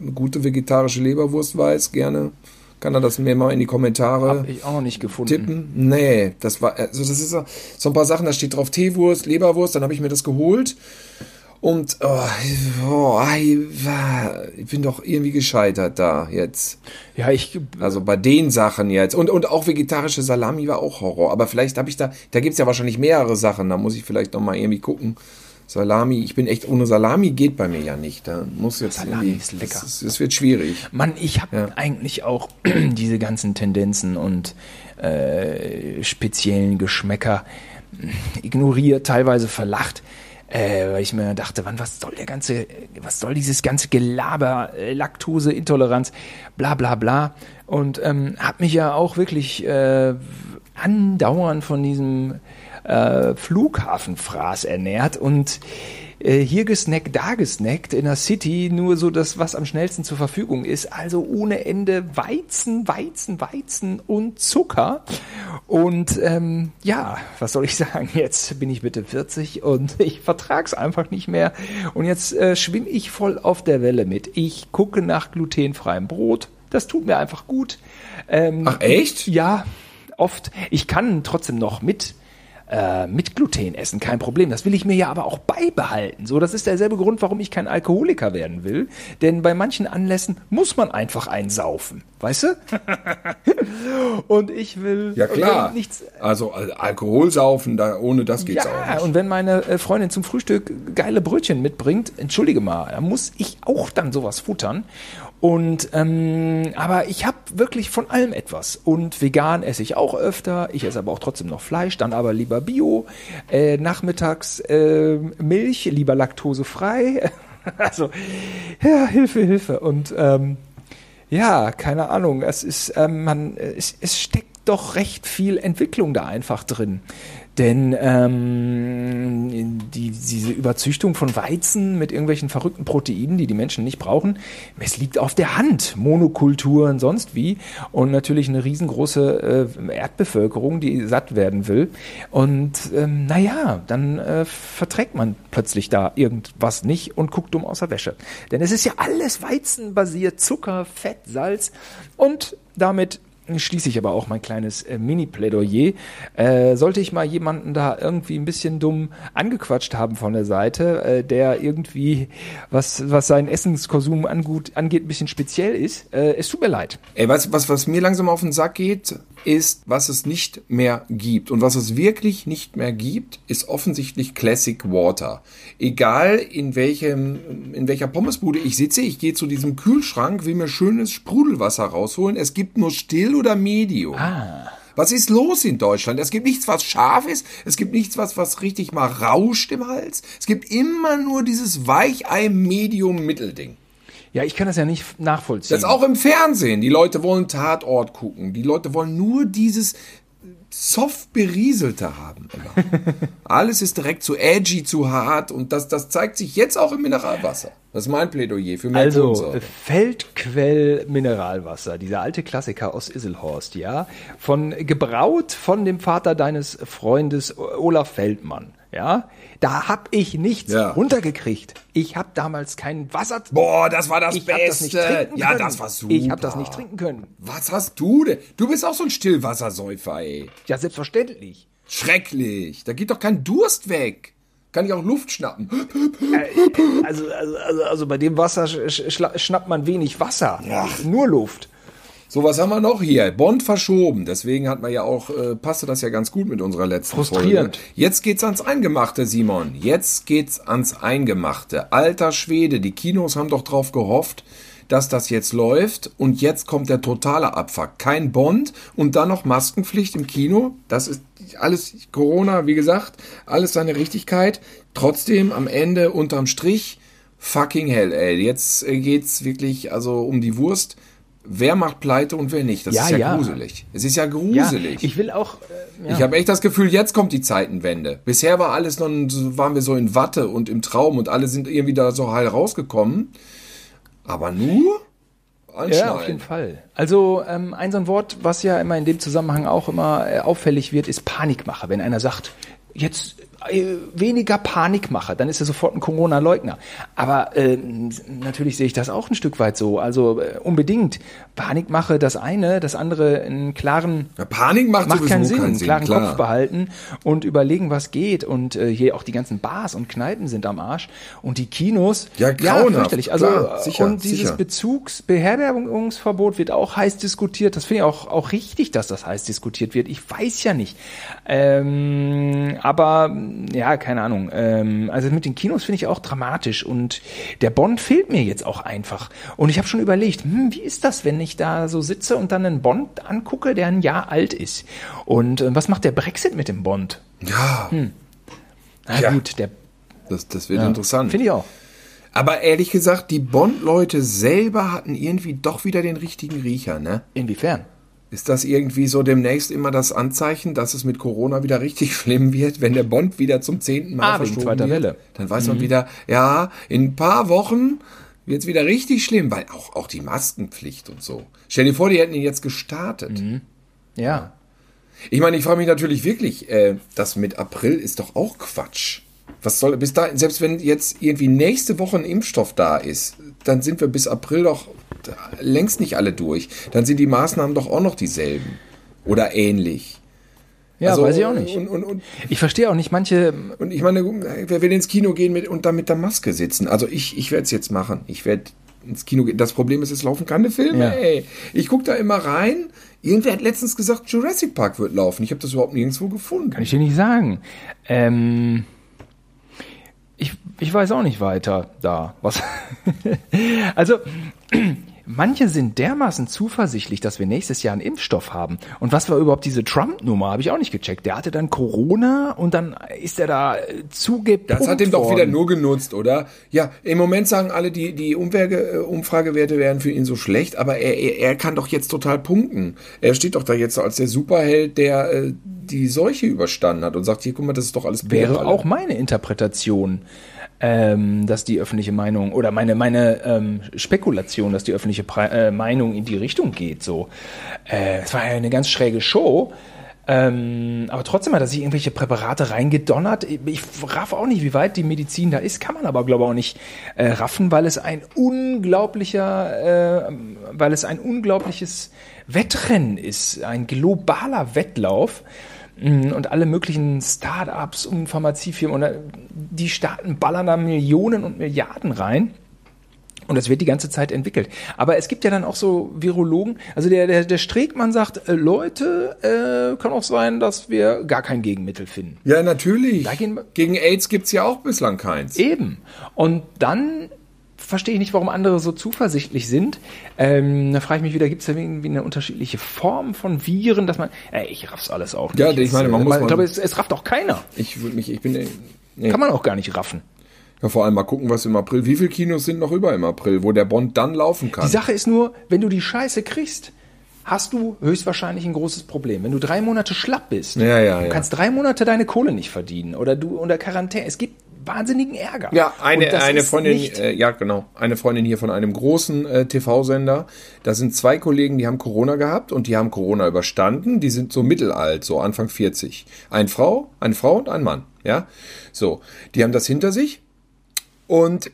eine gute vegetarische Leberwurst weiß, gerne kann er das mir mal in die Kommentare Hab ich auch noch nicht gefunden. tippen. Nee, das war, also das ist so ein paar Sachen, da steht drauf Teewurst, Leberwurst, dann habe ich mir das geholt. Und oh, oh, ich bin doch irgendwie gescheitert da jetzt. Ja, ich. Also bei den Sachen jetzt. Und, und auch vegetarische Salami war auch Horror. Aber vielleicht habe ich da, da gibt's ja wahrscheinlich mehrere Sachen. Da muss ich vielleicht noch mal irgendwie gucken. Salami, ich bin echt, ohne Salami geht bei mir ja nicht. Da muss jetzt Salami ist lecker. Das wird schwierig. Mann, ich habe Ja. eigentlich auch <clears throat> diese ganzen Tendenzen und äh, speziellen Geschmäcker <clears throat> ignoriert, teilweise verlacht, äh, weil ich mir dachte, wann, was soll der ganze, was soll dieses ganze Gelaber, äh, Laktose, Intoleranz, bla bla bla. Und ähm, habe mich ja auch wirklich äh, andauernd von diesem äh, Flughafenfraß ernährt und äh, hier gesnackt, da gesnackt, in der City nur so das, was am schnellsten zur Verfügung ist. Also ohne Ende Weizen, Weizen, Weizen und Zucker. Und ähm, ja, was soll ich sagen? Jetzt bin ich Mitte 40 und <laughs> ich vertrag's einfach nicht mehr. Und jetzt äh, schwimme ich voll auf der Welle mit. Ich gucke nach glutenfreiem Brot. Das tut mir einfach gut. Ähm, Ach, echt? ja, oft. Ich kann trotzdem noch mit äh, mit Gluten essen, kein Problem. Das will ich mir ja aber auch beibehalten. So, das ist derselbe Grund, warum ich kein Alkoholiker werden will. Denn bei manchen Anlässen muss man einfach einsaufen, weißt du? <laughs> und ich will Ja klar. und nichts. Also Al Alkohol saufen, da, ohne das geht's auch Ja, nicht. und wenn meine äh, Freundin zum Frühstück geile Brötchen mitbringt, entschuldige mal, da muss ich auch dann sowas futtern. Und ähm, aber ich habe wirklich von allem etwas. Und vegan esse ich auch öfter. Ich esse aber auch trotzdem noch Fleisch, dann aber lieber Bio. Äh, nachmittags äh, Milch, lieber laktosefrei. <laughs> also ja, Hilfe, Hilfe. Und ähm, ja, keine Ahnung. Es ist, ähm, man, es, es steckt doch recht viel Entwicklung da einfach drin. Denn ähm, die, diese Überzüchtung von Weizen mit irgendwelchen verrückten Proteinen, die die Menschen nicht brauchen, es liegt auf der Hand. Monokulturen, sonst wie. Und natürlich eine riesengroße äh, Erdbevölkerung, die satt werden will. Und ähm, naja, dann äh, verträgt man plötzlich da irgendwas nicht und guckt dumm aus der Wäsche. Denn es ist ja alles weizenbasiert, Zucker, Fett, Salz. Und damit schließe ich aber auch mein kleines äh, Mini-Plädoyer. Äh, sollte ich mal jemanden da irgendwie ein bisschen dumm angequatscht haben von der Seite, äh, der irgendwie, was, was seinen Essenskonsum angut, angeht, ein bisschen speziell ist, äh, es tut mir leid. Ey, was, was, was mir langsam auf den Sack geht, ist, was es nicht mehr gibt. Und was es wirklich nicht mehr gibt, ist offensichtlich Classic Water. Egal in welchem, in welcher Pommesbude ich sitze, ich gehe zu diesem Kühlschrank, will mir schönes Sprudelwasser rausholen. Es gibt nur still oder medium. Ah. Was ist los in Deutschland? Es gibt nichts, was scharf ist. Es gibt nichts, was, was richtig mal rauscht im Hals. Es gibt immer nur dieses Weichei-Medium-Mittelding. Ja, ich kann das ja nicht nachvollziehen. Das auch im Fernsehen. Die Leute wollen Tatort gucken. Die Leute wollen nur dieses soft berieselte haben. Immer. <laughs> Alles ist direkt zu edgy, zu hart und das, das zeigt sich jetzt auch im Mineralwasser. Das ist mein Plädoyer für mehr Also. Feldquell Mineralwasser, dieser alte Klassiker aus Isselhorst, ja, von gebraut von dem Vater deines Freundes Olaf Feldmann, ja. Da hab ich nichts Ja. runtergekriegt. Ich hab damals kein Wasser. Boah, das war das ich hab das nicht Beste. trinken ja, können. das war super. Ich hab das nicht trinken können. Was hast du denn? Du bist auch so ein Stillwassersäufer, ey. Ja, selbstverständlich. Schrecklich. Da geht doch kein Durst weg. Kann ich auch Luft schnappen. Also, also, also, also bei dem Wasser sch schnappt man wenig Wasser. Ja. Nur Luft. So, was haben wir noch hier? Bond verschoben. Deswegen hat man ja auch, äh, passte das ja ganz gut mit unserer letzten Frustrierend. Folge. Jetzt geht's ans Eingemachte, Simon. Jetzt geht's ans Eingemachte. Alter Schwede, die Kinos haben doch drauf gehofft, dass das jetzt läuft und jetzt kommt der totale Abfuck. Kein Bond und dann noch Maskenpflicht im Kino. Das ist alles Corona, wie gesagt, alles seine Richtigkeit. Trotzdem am Ende unterm Strich fucking hell, ey. Jetzt äh, geht's wirklich also um die Wurst. Wer macht Pleite und wer nicht? Das Ja, ist ja, ja. gruselig. Es ist ja Ja, gruselig. ich will auch. Äh, ja. Ich habe echt das Gefühl, jetzt kommt die Zeitenwende. Bisher war alles noch, waren wir so in Watte und im Traum und alle sind irgendwie da so heil rausgekommen. Aber nur. Ja, auf jeden Fall. Also ähm, ein so ein Wort, was ja immer in dem Zusammenhang auch immer äh, auffällig wird, ist Panikmache. Wenn einer sagt, jetzt weniger Panikmache, dann ist er sofort ein Corona-Leugner. Aber äh, natürlich sehe ich das auch ein Stück weit so. Also äh, unbedingt Panikmache das eine, das andere einen klaren Ja, Panik macht, macht keinen Sinn, keinen einen Sinn, klaren klar. Kopf behalten und überlegen, was geht. Und äh, hier auch die ganzen Bars und Kneipen sind am Arsch und die Kinos. Ja, grauenhaft, fürchterlich. Also klar, sicher, und dieses sicher. Bezugsbeherbergungsverbot wird auch heiß diskutiert. Das finde ich auch auch richtig, dass das heiß diskutiert wird. Ich weiß ja nicht, ähm, aber ja, keine Ahnung. Ähm, also mit den Kinos finde ich auch dramatisch und der Bond fehlt mir jetzt auch einfach. Und ich habe schon überlegt, hm, wie ist das, wenn ich da so sitze und dann einen Bond angucke, der ein Jahr alt ist? Und äh, was macht der Brexit mit dem Bond? Ja, Na Ja. gut, der das, das wird interessant. finde ich auch. Aber ehrlich gesagt, die Bond-Leute selber hatten irgendwie doch wieder den richtigen Riecher, ne? Inwiefern? Ist das irgendwie so demnächst immer das Anzeichen, dass es mit Corona wieder richtig <laughs> schlimm wird, wenn der Bond wieder zum zehnten Mal Ah, verschoben zweiter wird? Welle. Dann weiß man wieder, ja, in ein paar Wochen wird's wieder richtig schlimm, weil auch, auch die Maskenpflicht und so. Stell dir vor, die hätten ihn jetzt gestartet. Ja. Ich meine, ich frage mich natürlich wirklich, äh, das mit April ist doch auch Quatsch. Was soll bis da, selbst wenn jetzt irgendwie nächste Woche ein Impfstoff da ist, dann sind wir bis April doch längst nicht alle durch. Dann sind die Maßnahmen doch auch noch dieselben. Oder ähnlich. Ja, Also, weiß ich auch nicht. Und, und, und, Ich verstehe auch nicht manche. und ich meine, wer will ins Kino gehen mit, und da mit der Maske sitzen? Also ich, ich werde es jetzt machen. Ich werde ins Kino gehen. Das Problem ist, es laufen keine Filme, Ja. ey. Ich gucke da immer rein. Irgendwer hat letztens gesagt, Jurassic Park wird laufen. Ich habe das überhaupt nirgendwo gefunden. Kann ich dir nicht sagen. Ähm, ich, weiß auch nicht weiter da. Was? <laughs> also, <clears throat> manche sind dermaßen zuversichtlich, dass wir nächstes Jahr einen Impfstoff haben. Und was war überhaupt diese Trump-Nummer? Habe ich auch nicht gecheckt. Der hatte dann Corona und dann ist er da äh, zugepumpt Das hat ihm doch wieder nur genutzt, oder? Ja, im Moment sagen alle, die, die Umwerge, äh, Umfragewerte wären für ihn so schlecht, aber er, er, er kann doch jetzt total punkten. Er steht doch da jetzt als der Superheld, der äh, die Seuche überstanden hat und sagt, hier, guck mal, das ist doch alles Wäre Pillepalle. auch meine Interpretation, ähm, dass die öffentliche Meinung oder meine meine ähm, Spekulation, dass die öffentliche Pre äh, Meinung in die Richtung geht. So, äh, es war ja eine ganz schräge Show. Ähm, aber trotzdem hat er sich irgendwelche Präparate reingedonnert. Ich raff auch nicht, wie weit die Medizin da ist, kann man aber glaube ich auch nicht äh, raffen, weil es ein unglaublicher, äh, weil es ein unglaubliches Wettrennen ist, ein globaler Wettlauf und alle möglichen Start-ups und Pharmaziefirmen, und äh, die Staaten ballern da Millionen und Milliarden rein. Und das wird die ganze Zeit entwickelt. Aber es gibt ja dann auch so Virologen, also der, der, der Stregmann sagt, äh, Leute, äh, kann auch sein, dass wir gar kein Gegenmittel finden. Ja, natürlich. Gehen Gegen AIDS gibt's ja auch bislang keins. Eben. Und dann verstehe ich nicht, warum andere so zuversichtlich sind. Ähm, da frage ich mich wieder, gibt es da irgendwie eine unterschiedliche Form von Viren, dass man, ey, ich raff's alles auch nicht. Ja, ich meine, man Es, muss äh, mal- Ich glaube, es, es rafft auch keiner. Ich würde mich, ich bin, äh, nee. Kann man auch gar nicht raffen. ja, vor allem mal gucken, was im April, wie viele Kinos sind noch über im April, wo der Bond dann laufen kann. Die Sache ist nur, wenn du die Scheiße kriegst, hast du höchstwahrscheinlich ein großes Problem. Wenn du drei Monate schlapp bist, Ja, ja, du ja. kannst drei Monate deine Kohle nicht verdienen oder du unter Quarantäne. Es gibt wahnsinnigen Ärger. Ja, eine, eine Freundin, äh, ja genau, eine Freundin hier von einem großen äh, TV-Sender. Da sind zwei Kollegen, die haben Corona gehabt und die haben Corona überstanden. Die sind so mittelalt, so Anfang 40. Eine Frau, eine Frau und ein Mann, ja. So, die haben das hinter sich und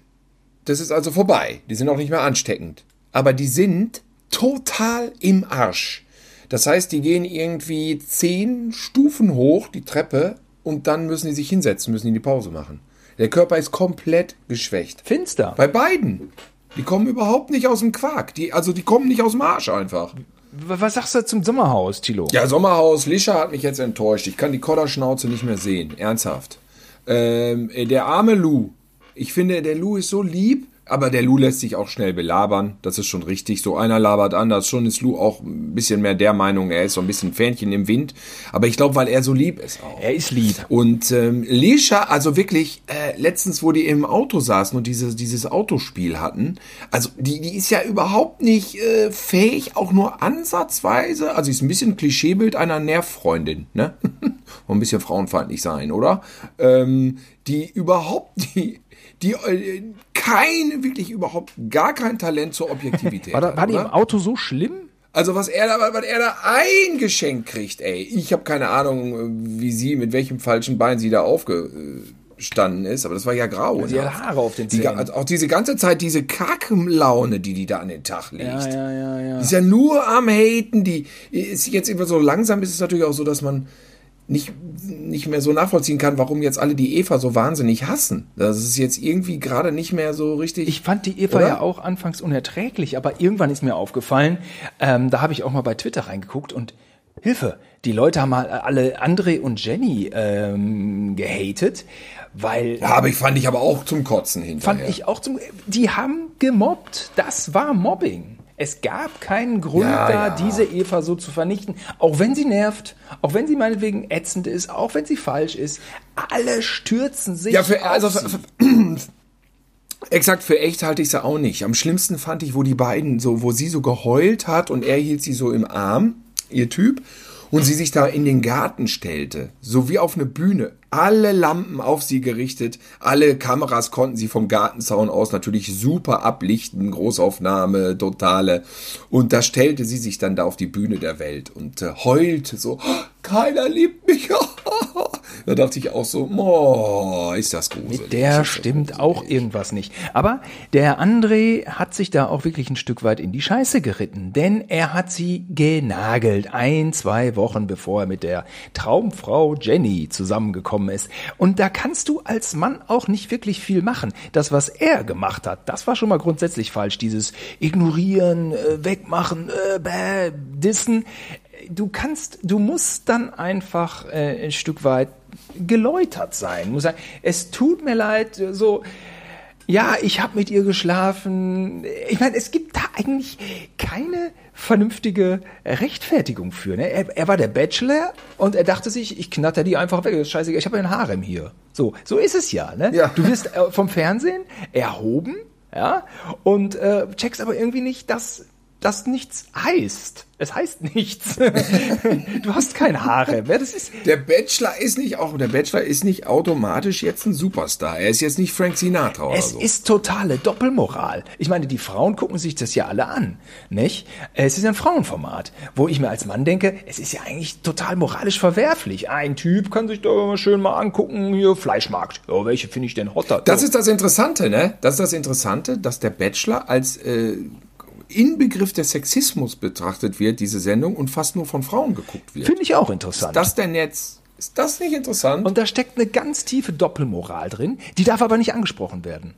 das ist also vorbei. Die sind auch nicht mehr ansteckend. Aber die sind total im Arsch. Das heißt, die gehen irgendwie zehn Stufen hoch, die Treppe, und dann müssen die sich hinsetzen, müssen die die Pause machen. Der Körper ist komplett geschwächt. finster. Bei beiden. Die kommen überhaupt nicht aus dem Quark. Die, also die kommen nicht aus dem Arsch einfach. Was sagst du zum Sommerhaus, Tilo? Ja, Sommerhaus, Lischa hat mich jetzt enttäuscht. Ich kann die Kodderschnauze nicht mehr sehen. Ernsthaft. Ähm, äh, der arme Lou. Ich finde, der Lou ist so lieb, aber der Lou lässt sich auch schnell belabern. Das ist schon richtig. So einer labert anders. Schon ist Lou auch ein bisschen mehr der Meinung, er ist so ein bisschen Fähnchen im Wind. Aber ich glaube, weil er so lieb ist auch. Er ist lieb. Und ähm, Lisha, also wirklich, äh, letztens, wo die im Auto saßen und dieses, dieses Autospiel hatten, also die, die ist ja überhaupt nicht äh, fähig, auch nur ansatzweise, also ist ein bisschen ein Klischeebild einer Nervfreundin, ne? <laughs> Muss ein bisschen frauenfeindlich sein, oder? Ähm, die überhaupt, die, die äh, keine, wirklich überhaupt gar kein Talent zur Objektivität War, da, hat, war die im Auto so schlimm? Also was er da, was er da eingeschenkt kriegt, ey. Ich habe keine Ahnung, wie sie, mit welchem falschen Bein sie da aufgestanden ist, aber das war ja grau. Sie hat Haare auf den die, Zähnen. also auch diese ganze Zeit, diese Kackenlaune, die die da an den Tag legt. ja, ja, ja. Die ist ja nur am Haten, die ist jetzt immer so langsam ist es natürlich auch so, dass man nicht, nicht mehr so nachvollziehen kann, warum jetzt alle die Eva so wahnsinnig hassen. Das ist jetzt irgendwie gerade nicht mehr so richtig. Ich fand die Eva Oder? ja auch anfangs unerträglich, aber irgendwann ist mir aufgefallen, ähm, da habe ich auch mal bei Twitter reingeguckt und Hilfe, die Leute haben mal alle André und Jenny ähm, gehatet, weil ja, aber ich fand ich aber auch zum Kotzen hinterher. fand ich auch zum, die haben gemobbt, das war Mobbing. Es gab keinen Grund Ja, da, ja. diese Eva so zu vernichten, auch wenn sie nervt, auch wenn sie meinetwegen ätzend ist, auch wenn sie falsch ist. Alle stürzen sich Ja, für, auf also sie. für, <clears throat> exakt für echt halte ich sie auch nicht. Am schlimmsten fand ich, wo die beiden so, wo sie so geheult hat und er hielt sie so im Arm, ihr Typ, und sie sich da in den Garten stellte, so wie auf eine Bühne. Alle Lampen auf sie gerichtet, alle Kameras konnten sie vom Gartenzaun aus natürlich super ablichten, Großaufnahme, totale. Und da stellte sie sich dann da auf die Bühne der Welt und äh, heulte so, keiner liebt mich. Da dachte ich auch so, oh, ist das gruselig. Mit der stimmt gruselig. auch irgendwas nicht. Aber der André hat sich da auch wirklich ein Stück weit in die Scheiße geritten, denn er hat sie genagelt. Ein, zwei Wochen bevor er mit der Traumfrau Jenny zusammengekommen ist. Und da kannst du als Mann auch nicht wirklich viel machen. Das, was er gemacht hat, das war schon mal grundsätzlich falsch. Dieses Ignorieren, äh, Wegmachen, äh, bäh, Dissen. Du kannst, du musst dann einfach äh, ein Stück weit geläutert sein. Muss sagen, es tut mir leid, so Ja, ich habe mit ihr geschlafen. Ich meine, es gibt da eigentlich keine vernünftige Rechtfertigung für. Ne? Er, er war der Bachelor und er dachte sich, ich knatter die einfach weg. Das ist scheißegal, ich habe ein Harem hier. So, so ist es ja. Ne? Ja. Du wirst äh, vom Fernsehen erhoben, ja, und äh, checkst aber irgendwie nicht, dass das nichts heißt. Es heißt nichts. <laughs> du hast kein Harem. Ja, das ist Der Bachelor ist nicht auch, der Bachelor ist nicht automatisch jetzt ein Superstar. Er ist jetzt nicht Frank Sinatra oder Es so. ist totale Doppelmoral. Ich meine, die Frauen gucken sich das ja alle an, nicht? Es ist ein Frauenformat, wo ich mir als Mann denke, es ist ja eigentlich total moralisch verwerflich. Ein Typ kann sich da mal schön mal angucken, hier Fleischmarkt. Ja, welche finde ich denn hotter? Das ist das Interessante, ne? Das ist das Interessante, dass der Bachelor als äh, Inbegriff des Sexismus betrachtet wird, diese Sendung, und fast nur von Frauen geguckt wird. finde ich auch interessant. das denn jetzt? Ist das nicht interessant? Und da steckt eine ganz tiefe Doppelmoral drin, die darf aber nicht angesprochen werden.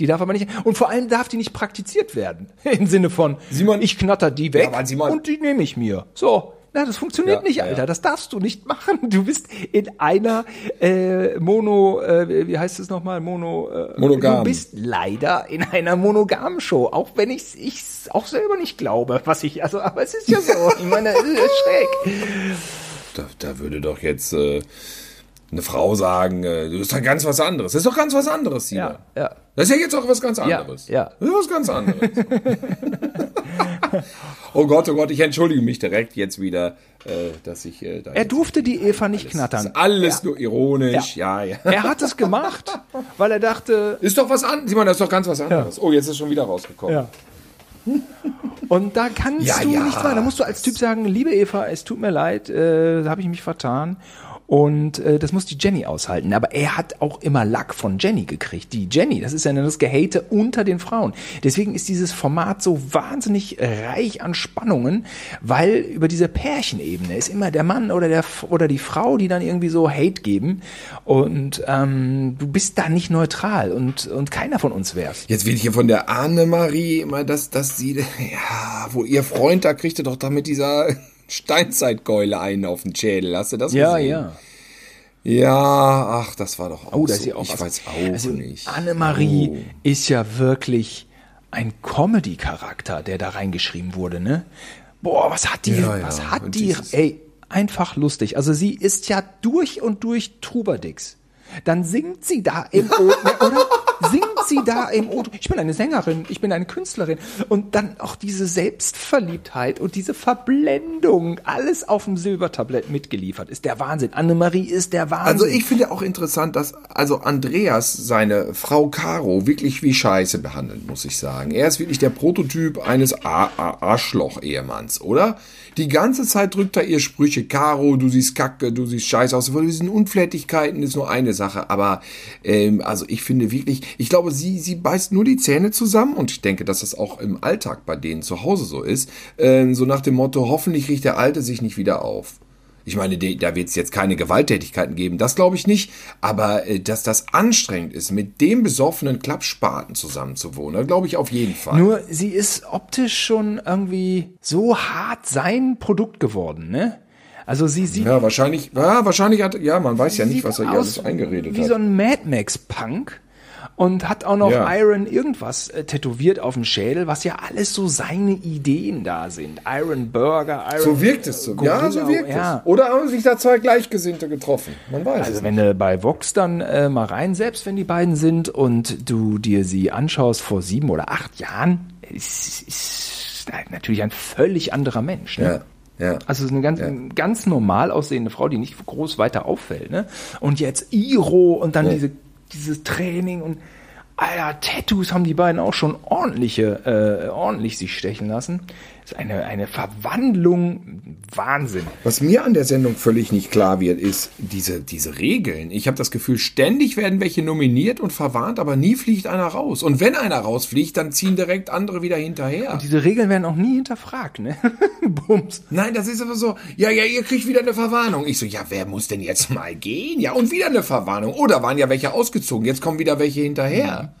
Die darf aber nicht, und vor allem darf die nicht praktiziert werden. <laughs> Im Sinne von, Simon- ich knatter die weg Ja, Simon- und die nehme ich mir. So. Na, das funktioniert Ja, nicht, ja, Alter. ja. Das darfst du nicht <laughs> machen. Du bist in einer äh, Mono, äh, wie heißt es nochmal? Mono. Äh, Monogam. Du bist leider in einer Monogam-Show, auch wenn ich es auch selber nicht glaube, was ich, also, aber es ist ja so. Ich meine, ist schräg. da, da würde doch jetzt äh, eine Frau sagen, äh, du bist doch ganz was anderes. Das ist doch ganz was anderes, Simon. Ja, ja. Das ist ja jetzt auch was ganz anderes. ja. Das ist was ganz anderes. <laughs> <laughs> oh Gott, oh Gott, ich entschuldige mich direkt jetzt wieder, äh, dass ich äh, da Er durfte die Eva nicht knattern. ist alles nur ironisch, ja, ja. Er hat es gemacht, <laughs> weil er dachte, Ist doch was anderes. Simon, das ist doch ganz was anderes. Oh, jetzt ist schon wieder rausgekommen. Ja. Und da kannst Ja, du ja. nicht mal, da musst du als Typ sagen, liebe Eva, es tut mir leid, äh, da habe ich mich vertan. Und äh, das muss die Jenny aushalten. Aber er hat auch immer Lack von Jenny gekriegt. Die Jenny, das ist ja das Gehate unter den Frauen. Deswegen ist dieses Format so wahnsinnig reich an Spannungen, weil über diese Pärchenebene ist immer der Mann oder der oder die Frau, die dann irgendwie so Hate geben. Und ähm, du bist da nicht neutral und und keiner von uns wär's. Jetzt wird hier von der Annemarie immer, dass, dass sie, <laughs> ja, wo ihr Freund, da kriegte doch da mit dieser Steinzeitkeule einen auf den Schädel. Hast du das gesehen? Ja, ach, das war doch auch Oh, da so. ist sie auch ich was- weiß auch also, nicht. Annemarie Oh. ist ja wirklich ein Comedy-Charakter, der da reingeschrieben wurde, ne? Boah, was hat die, Ja, ja. was hat Und die, ey, einfach lustig. Also sie ist ja durch und durch Trubadix. Dann singt sie da im oder? <laughs> Singt sie da im O. Ich bin eine Sängerin, ich bin eine Künstlerin. Und dann auch diese Selbstverliebtheit und diese Verblendung, alles auf dem Silbertablett mitgeliefert, ist der Wahnsinn. Annemarie ist der Wahnsinn. Also ich finde auch interessant, dass also Andreas seine Frau Caro wirklich wie Scheiße behandelt, muss ich sagen. Er ist wirklich der Prototyp eines Arschloch-Ehemanns, oder? Die ganze Zeit drückt er ihr Sprüche, Caro, du siehst kacke, du siehst scheiße aus. Von diesen Unflätigkeiten ist nur eine Sache, aber ähm, also ich finde wirklich, ich glaube, sie, sie beißt nur die Zähne zusammen und ich denke, dass das auch im Alltag bei denen zu Hause so ist. Ähm, so nach dem Motto, hoffentlich riecht der Alte sich nicht wieder auf. Ich meine, die, da wird es jetzt keine Gewalttätigkeiten geben, das glaube ich nicht. Aber äh, dass das anstrengend ist, mit dem besoffenen Klappspaten zusammenzuwohnen, glaube ich auf jeden Fall. Nur sie ist optisch schon irgendwie so hart sein Produkt geworden, ne? Also sie sieht ja, wahrscheinlich, ja, wahrscheinlich hat, ja, man weiß ja nicht, was er ihr alles eingeredet wie hat. so ein Mad Max Punk und hat auch noch Ja. Iron irgendwas äh, tätowiert auf dem Schädel, was ja alles so seine Ideen da sind. Iron Burger, Iron so wirkt es so. Ja, so wirkt ja. es. Oder haben sich da zwei Gleichgesinnte getroffen? Man weiß es Also wenn du bei Vox dann äh, mal rein, selbst wenn die beiden sind und du dir sie anschaust vor sieben oder acht Jahren, ist, ist natürlich ein völlig anderer Mensch. Ne? Ja, ja. Also es ist eine ganz, ganz normal aussehende Frau, die nicht groß weiter auffällt. Ne? Und jetzt Iro und dann diese, dieses Training und Alter, Tattoos haben die beiden auch schon ordentliche, äh, ordentlich sich stechen lassen. Das ist eine, eine Verwandlung, Wahnsinn. Was mir an der Sendung völlig nicht klar wird, ist diese, diese Regeln. Ich habe das Gefühl, ständig werden welche nominiert und verwarnt, aber nie fliegt einer raus. Und wenn einer rausfliegt, dann ziehen direkt andere wieder hinterher. Diese Regeln werden auch nie hinterfragt, ne? <laughs> Bums. Nein, das ist aber so, ja, ja, ihr kriegt wieder eine Verwarnung. Ich so, ja, wer muss denn jetzt mal gehen? Ja, und wieder eine Verwarnung. Oder waren ja welche ausgezogen, jetzt kommen wieder welche hinterher.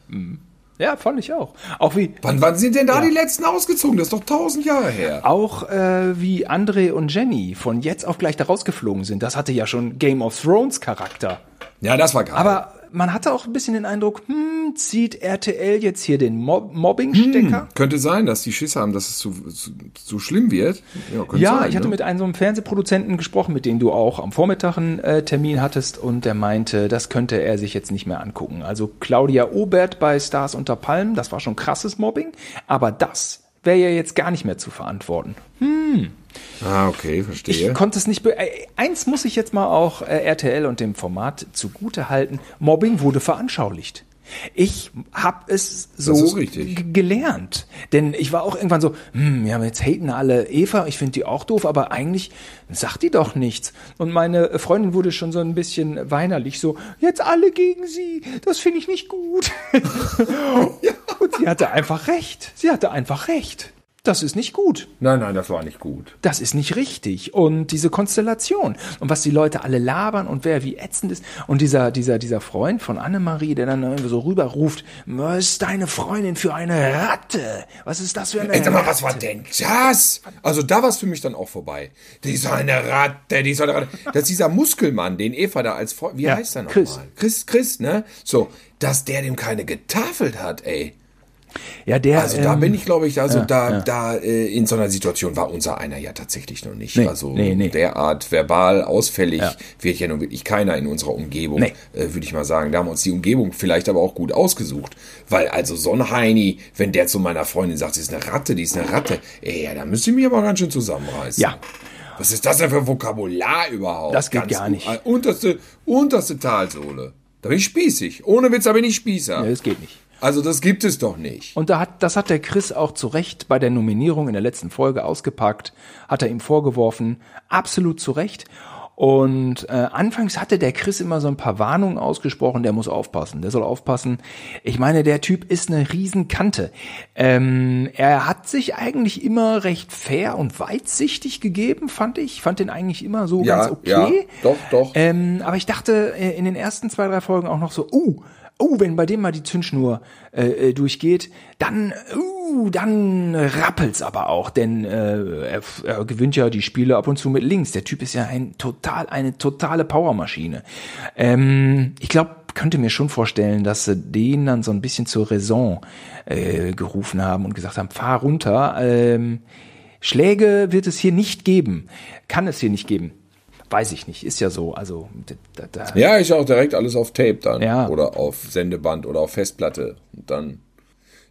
Ja, fand ich auch. Auch wie, Wann, wann sind denn da die letzten ausgezogen? Das ist doch tausend Jahre her. auch äh, wie André und Jenny von jetzt auf gleich da rausgeflogen sind. Das hatte ja schon Game of Thrones Charakter. Ja, das war geil. Aber man hatte auch ein bisschen den Eindruck, hm, zieht RTL jetzt hier den Mob Mobbing-Stecker? Hm, könnte sein, dass die Schiss haben, dass es zu, zu, zu schlimm wird. Ja, ja sein, ich hatte ne? mit einem so einem Fernsehproduzenten gesprochen, mit dem du auch am Vormittag einen äh, Termin hattest und der meinte, das könnte er sich jetzt nicht mehr angucken. Also Claudia Obert bei Stars unter Palmen, das war schon krasses Mobbing, aber das wäre ja jetzt gar nicht mehr zu verantworten. Hm. Ah, okay, verstehe. Ich konnte es nicht. Be äh, Eins muss ich jetzt mal auch äh, RTL und dem Format zugute halten. Mobbing wurde veranschaulicht. Ich habe es so gelernt. Denn ich war auch irgendwann so, hm, ja, jetzt haten alle Eva, ich finde die auch doof, aber eigentlich sagt die doch nichts. Und meine Freundin wurde schon so ein bisschen weinerlich, so, jetzt alle gegen sie, das finde ich nicht gut. <laughs> <laughs> ja. Und sie hatte einfach recht. Sie hatte einfach recht. Das ist nicht gut. Nein, nein, das war nicht gut. Das ist nicht richtig. Und diese Konstellation und was die Leute alle labern und wer wie ätzend ist und dieser, dieser, dieser Freund von Annemarie, der dann irgendwie so rüberruft, was ist deine Freundin für eine Ratte? Was ist das für eine Ey, sag mal, was war denn das? Also da war es für mich dann auch vorbei. Die ist eine Ratte, die ist eine Ratte. Das ist dieser Muskelmann, den Eva da als Freund, wie ja, heißt er nochmal? Chris. Chris, Chris, ne? So, dass der dem keine getafelt hat, ey. Ja, der. Also da ähm, bin ich, glaube ich, also ja, da, ja. da äh, in so einer Situation war unser einer ja tatsächlich noch nicht. Nee, also nee, nee. derart verbal ausfällig ja. wird ja nun wirklich keiner in unserer Umgebung, nee. äh, würde ich mal sagen. Da haben wir uns die Umgebung vielleicht aber auch gut ausgesucht. Weil also so ein Heini, wenn der zu meiner Freundin sagt, sie ist eine Ratte, die ist eine Ratte, ey, ja, da müsste ich mich aber ganz schön zusammenreißen. Ja. Was ist das denn für ein Vokabular überhaupt? Das geht ganz gar nicht. Unterste, unterste Talsohle. Da bin ich spießig. Ohne Witz, da bin ich Spießer. Ja, das geht nicht. Also das gibt es doch nicht. Und da hat, das hat der Chris auch zu Recht bei der Nominierung in der letzten Folge ausgepackt, hat er ihm vorgeworfen, absolut zu Recht. Und äh, anfangs hatte der Chris immer so ein paar Warnungen ausgesprochen, der muss aufpassen, der soll aufpassen. Ich meine, der Typ ist eine Riesenkante. Ähm, er hat sich eigentlich immer recht fair und weitsichtig gegeben, fand ich. Fand den eigentlich immer so ja, ganz okay. Ja, doch, doch. Ähm, aber ich dachte äh, in den ersten zwei, drei Folgen auch noch so, uh, oh, wenn bei dem mal die Zündschnur äh, äh, durchgeht, dann, uh, dann rappelt's aber auch, denn äh, er, er gewinnt ja die Spiele ab und zu mit links. Der Typ ist ja ein total, eine totale Powermaschine. Ähm, ich glaube, könnte mir schon vorstellen, dass sie den dann so ein bisschen zur Raison äh, gerufen haben und gesagt haben, fahr runter. Ähm, Schläge wird es hier nicht geben, kann es hier nicht geben weiß ich nicht, ist ja so. Also da, da. ja, ich auch direkt alles auf Tape dann ja. oder auf Sendeband oder auf Festplatte und dann.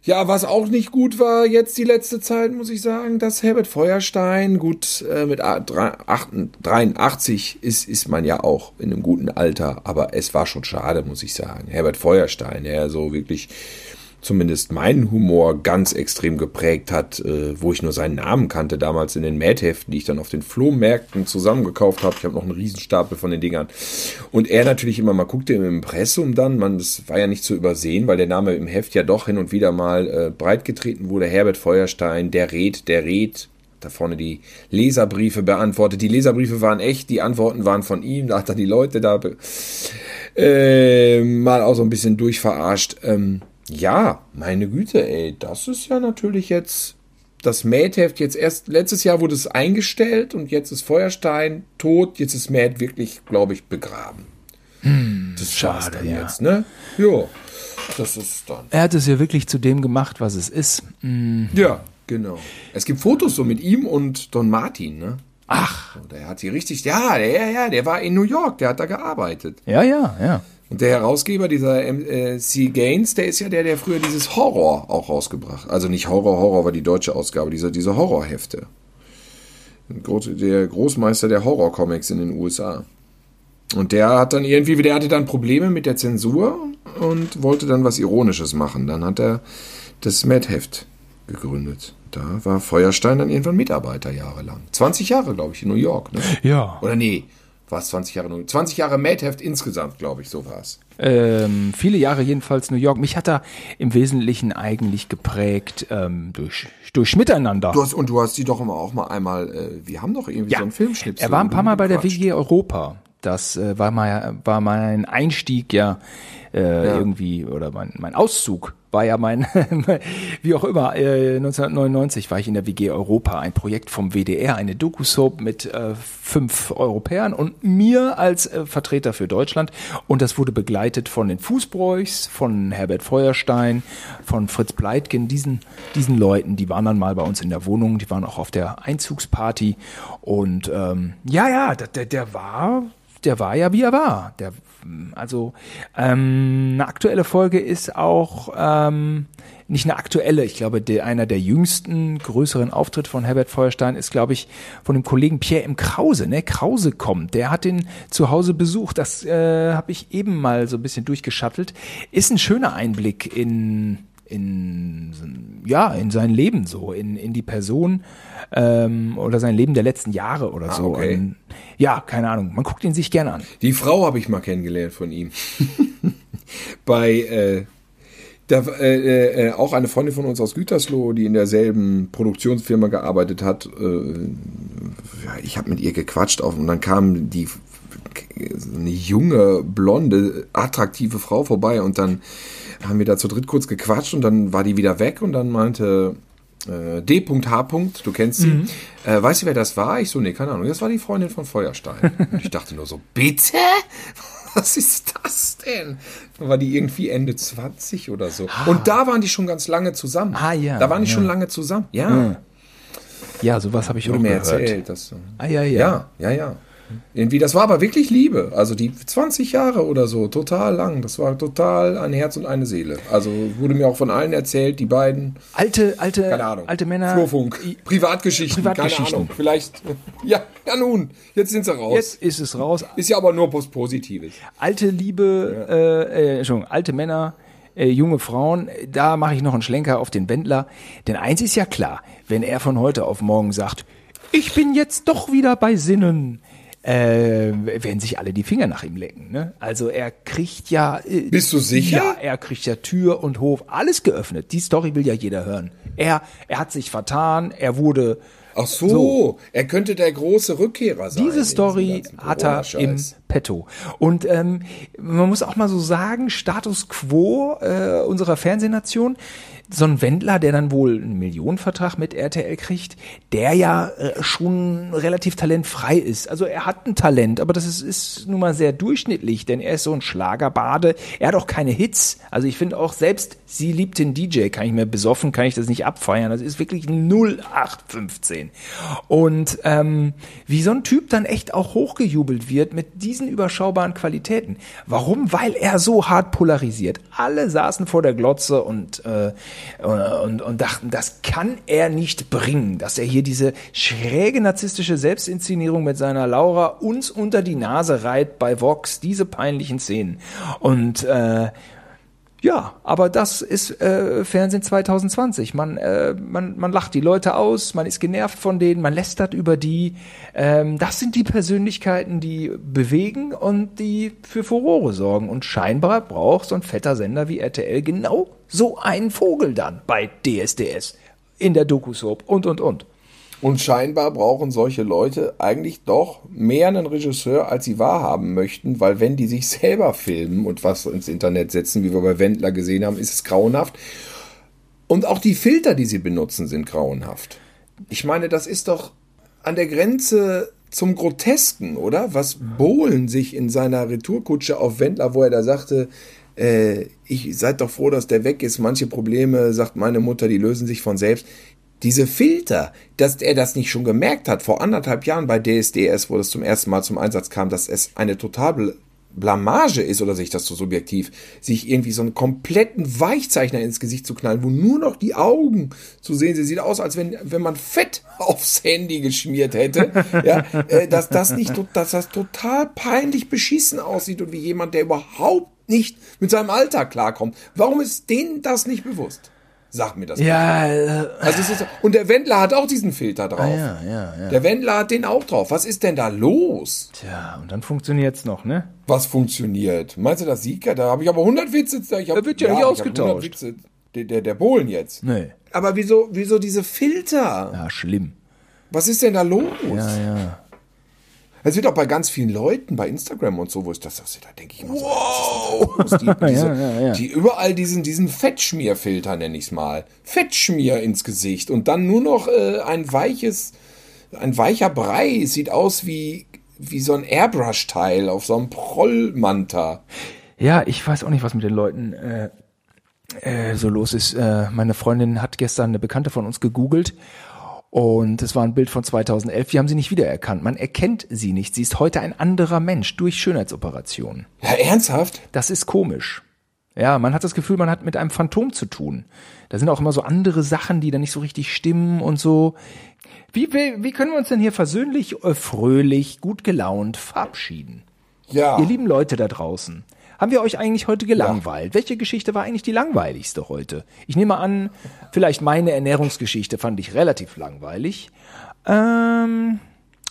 Ja, was auch nicht gut war jetzt die letzte Zeit, muss ich sagen, dass Herbert Feuerstein, gut, äh, mit 83 ist, ist man ja auch in einem guten Alter, aber es war schon schade, muss ich sagen. Herbert Feuerstein, der so wirklich zumindest meinen Humor ganz extrem geprägt hat, äh, wo ich nur seinen Namen kannte, damals in den Mad-Heften, die ich dann auf den Flohmärkten zusammengekauft habe. Ich habe noch einen Riesenstapel von den Dingern. Und er natürlich immer mal guckte im Impressum dann, man, das war ja nicht zu übersehen, weil der Name im Heft ja doch hin und wieder mal äh, breitgetreten wurde. Herbert Feuerstein, der Red, der Red, da vorne die Leserbriefe beantwortet. Die Leserbriefe waren echt, die Antworten waren von ihm, da hat er die Leute da äh, mal auch so ein bisschen durchverarscht. Ähm, ja, meine Güte, ey, das ist ja natürlich jetzt das Mad-Heft jetzt erst, letztes Jahr wurde es eingestellt und jetzt ist Feuerstein tot, jetzt ist Mad wirklich, glaube ich, begraben. Hm, das schade dann ja. jetzt, ne? Ja, das ist dann. Er hat es ja wirklich zu dem gemacht, was es ist. Hm. Ja, genau. Es gibt Fotos so mit ihm und Don Martin, ne? Ach. Der hat sie richtig, ja, der, ja, der war in New York, der hat da gearbeitet. Ja, ja, ja. Und der Herausgeber, dieser äh, C. Gaines, der ist ja der, der früher dieses Horror auch rausgebracht. Also nicht Horror, Horror war die deutsche Ausgabe, diese, diese Horrorhefte. Der Großmeister der Horrorcomics in den USA. Und der hat dann irgendwie, der hatte dann Probleme mit der Zensur und wollte dann was Ironisches machen. Dann hat er das Mad-Heft gegründet. Da war Feuerstein dann irgendwann Mitarbeiter jahrelang. 20 Jahre, glaube ich, in New York. Ne? Ja. Oder nee, war es 20 Jahre 20 Jahre Madheft insgesamt, glaube ich, so war es. Ähm, viele Jahre jedenfalls New York. Mich hat er im Wesentlichen eigentlich geprägt ähm, durch, durch Miteinander. Du hast, und du hast die doch immer auch mal einmal, äh, wir haben doch irgendwie ja. so einen Filmschnitt. Er war ein paar Mal bei der WG Europa. Das äh, war, mal, war mein Einstieg ja, äh, ja. irgendwie, oder mein, mein Auszug war ja mein, <laughs> wie auch immer, äh, 1999 war ich in der WG Europa, ein Projekt vom WDR, eine Doku-Soap mit äh, fünf Europäern und mir als äh, Vertreter für Deutschland. Und das wurde begleitet von den Fußbräuchs, von Herbert Feuerstein, von Fritz Pleitgen, diesen, diesen Leuten, die waren dann mal bei uns in der Wohnung, die waren auch auf der Einzugsparty. Und ähm, ja, ja, der, der war der war ja, wie er war. Der, also ähm, eine aktuelle Folge ist auch ähm, nicht eine aktuelle, ich glaube, der, einer der jüngsten größeren Auftritt von Herbert Feuerstein ist, glaube ich, von dem Kollegen Pierre M. Krause. Ne? Krause kommt, der hat den zu Hause besucht. Das äh, habe ich eben mal so ein bisschen durchgeschattelt. Ist ein schöner Einblick in in ja in sein Leben so in in die Person ähm, oder sein Leben der letzten Jahre oder ah, so. Okay. Und, ja, keine Ahnung. Man guckt ihn sich gerne an. Die Frau habe ich mal kennengelernt von ihm. <laughs> Bei äh, da, äh, äh, auch eine Freundin von uns aus Gütersloh, die in derselben Produktionsfirma gearbeitet hat. Äh, ja, ich habe mit ihr gequatscht auf, und dann kam die eine junge, blonde, attraktive Frau vorbei und dann haben wir da zu dritt kurz gequatscht und dann war die wieder weg und dann meinte äh, D.H. Du kennst sie. Mhm. Äh, weißt du, wer das war? Ich so, nee, keine Ahnung. Das war die Freundin von Feuerstein. Und ich dachte nur so, bitte? <laughs> Was ist das denn? War die irgendwie Ende 20 oder so. Ah. Und da waren die schon ganz lange zusammen. Ah, ja. Da waren die ja. schon lange zusammen. Ja. Ja, sowas habe ich auch mir gehört. erzählt. Das, ah, ja, ja. Ja, ja, ja. Irgendwie, das war aber wirklich Liebe. Also die 20 Jahre oder so, total lang. Das war total ein Herz und eine Seele. Also wurde mir auch von allen erzählt, die beiden. Alte, alte, keine Ahnung. alte Männer. Flurfunk, Privatgeschichten, Privatgeschichten. keine Ahnung. Vielleicht, <laughs> ja, ja nun, jetzt sind sie raus. Jetzt ist es raus. Ist ja aber nur was Positives. Alte Liebe, ja. äh, äh, schon, alte Männer. Äh, junge Frauen, da mache ich noch einen Schlenker auf den Wendler. Denn eins ist ja klar, wenn er von heute auf morgen sagt, ich bin jetzt doch wieder bei Sinnen, äh, werden sich alle die Finger nach ihm lecken. Ne? Also er kriegt ja. Äh, Bist du sicher? Ja, er kriegt ja Tür und Hof, alles geöffnet. Die Story will ja jeder hören. Er, er hat sich vertan, er wurde. Ach so, so. er könnte der große Rückkehrer sein. Diese Story hat er im Petto. Und ähm, man muss auch mal so sagen, Status quo äh, unserer Fernsehnation so ein Wendler, der dann wohl einen Millionenvertrag mit RTL kriegt, der ja äh, schon relativ talentfrei ist. Also er hat ein Talent, aber das ist, ist nun mal sehr durchschnittlich, denn er ist so ein Schlagerbade. Er hat auch keine Hits. Also ich finde auch selbst, sie liebt den DJ, kann ich mir besoffen, kann ich das nicht abfeiern. Das ist wirklich 0815. Und ähm, wie so ein Typ dann echt auch hochgejubelt wird mit diesen überschaubaren Qualitäten. Warum? Weil er so hart polarisiert. Alle saßen vor der Glotze und äh, und, und dachten, das kann er nicht bringen, dass er hier diese schräge narzisstische Selbstinszenierung mit seiner Laura uns unter die Nase reiht bei Vox, diese peinlichen Szenen. Und äh, ja, aber das ist äh, Fernsehen 2020. Man, äh, man, man lacht die Leute aus, man ist genervt von denen, man lästert über die. Ähm, das sind die Persönlichkeiten, die bewegen und die für Furore sorgen. Und scheinbar braucht so ein fetter Sender wie RTL genau so einen Vogel dann bei DSDS, in der Doku-Soap und, und, und. Und scheinbar brauchen solche Leute eigentlich doch mehr einen Regisseur, als sie wahrhaben möchten, weil wenn die sich selber filmen und was ins Internet setzen, wie wir bei Wendler gesehen haben, ist es grauenhaft. Und auch die Filter, die sie benutzen, sind grauenhaft. Ich meine, das ist doch an der Grenze zum Grotesken, oder? Was Bohlen sich in seiner Retourkutsche auf Wendler, wo er da sagte, äh, ich seid doch froh, dass der weg ist. Manche Probleme, sagt meine Mutter, die lösen sich von selbst diese Filter, dass er das nicht schon gemerkt hat, vor anderthalb Jahren bei DSDS, wo das zum ersten Mal zum Einsatz kam, dass es eine totale Blamage ist, oder sehe ich das so subjektiv, sich irgendwie so einen kompletten Weichzeichner ins Gesicht zu knallen, wo nur noch die Augen zu sehen sind. Sieht aus, als wenn, wenn man Fett <laughs> aufs Handy geschmiert hätte. ja, äh, dass das nicht, dass das total peinlich beschissen aussieht und wie jemand, der überhaupt nicht mit seinem Alltag klarkommt. Warum ist denen das nicht bewusst? Sag mir das. Ja. Äh, also es ist, und der Wendler hat auch diesen Filter drauf. Ah, ja, ja, ja. Der Wendler hat den auch drauf. Was ist denn da los? Tja, und dann funktioniert's noch, ne? Was funktioniert? Meinst du das Sieger? Da habe ich aber 100 Witze. Ich hab, da wird ja, ja nicht ausgetauscht. Der, der, der Bohlen jetzt. Nee. Aber wieso, wieso diese Filter? Ja, schlimm. Was ist denn da los? Ja, ja. Es wird auch bei ganz vielen Leuten, bei Instagram und so, wo ist das, das da denke ich immer so, wow. Die, diese, <laughs> Ja, ja, ja. die überall diesen, diesen Fettschmierfilter, nenne ich es mal. Fettschmier ins Gesicht und dann nur noch äh, ein weiches, ein weicher Brei. Es sieht aus wie, wie so ein Airbrush-Teil auf so einem Prollmanta. Ja, ich weiß auch nicht, was mit den Leuten äh, äh, so los ist. Äh, meine Freundin hat gestern eine Bekannte von uns gegoogelt und es war ein Bild von 2011. Wir haben sie nicht wiedererkannt. Man erkennt sie nicht. Sie ist heute ein anderer Mensch durch Schönheitsoperationen. Ja, ernsthaft? Das ist komisch. Ja, man hat das Gefühl, man hat mit einem Phantom zu tun. Da sind auch immer so andere Sachen, die da nicht so richtig stimmen und so. Wie, wie, wie können wir uns denn hier versöhnlich, äh, fröhlich, gut gelaunt verabschieden? Ja. Ihr lieben Leute da draußen, haben wir euch eigentlich heute gelangweilt? Welche Geschichte war eigentlich die langweiligste heute? Ich nehme an, vielleicht meine Ernährungsgeschichte fand ich relativ langweilig. Ähm,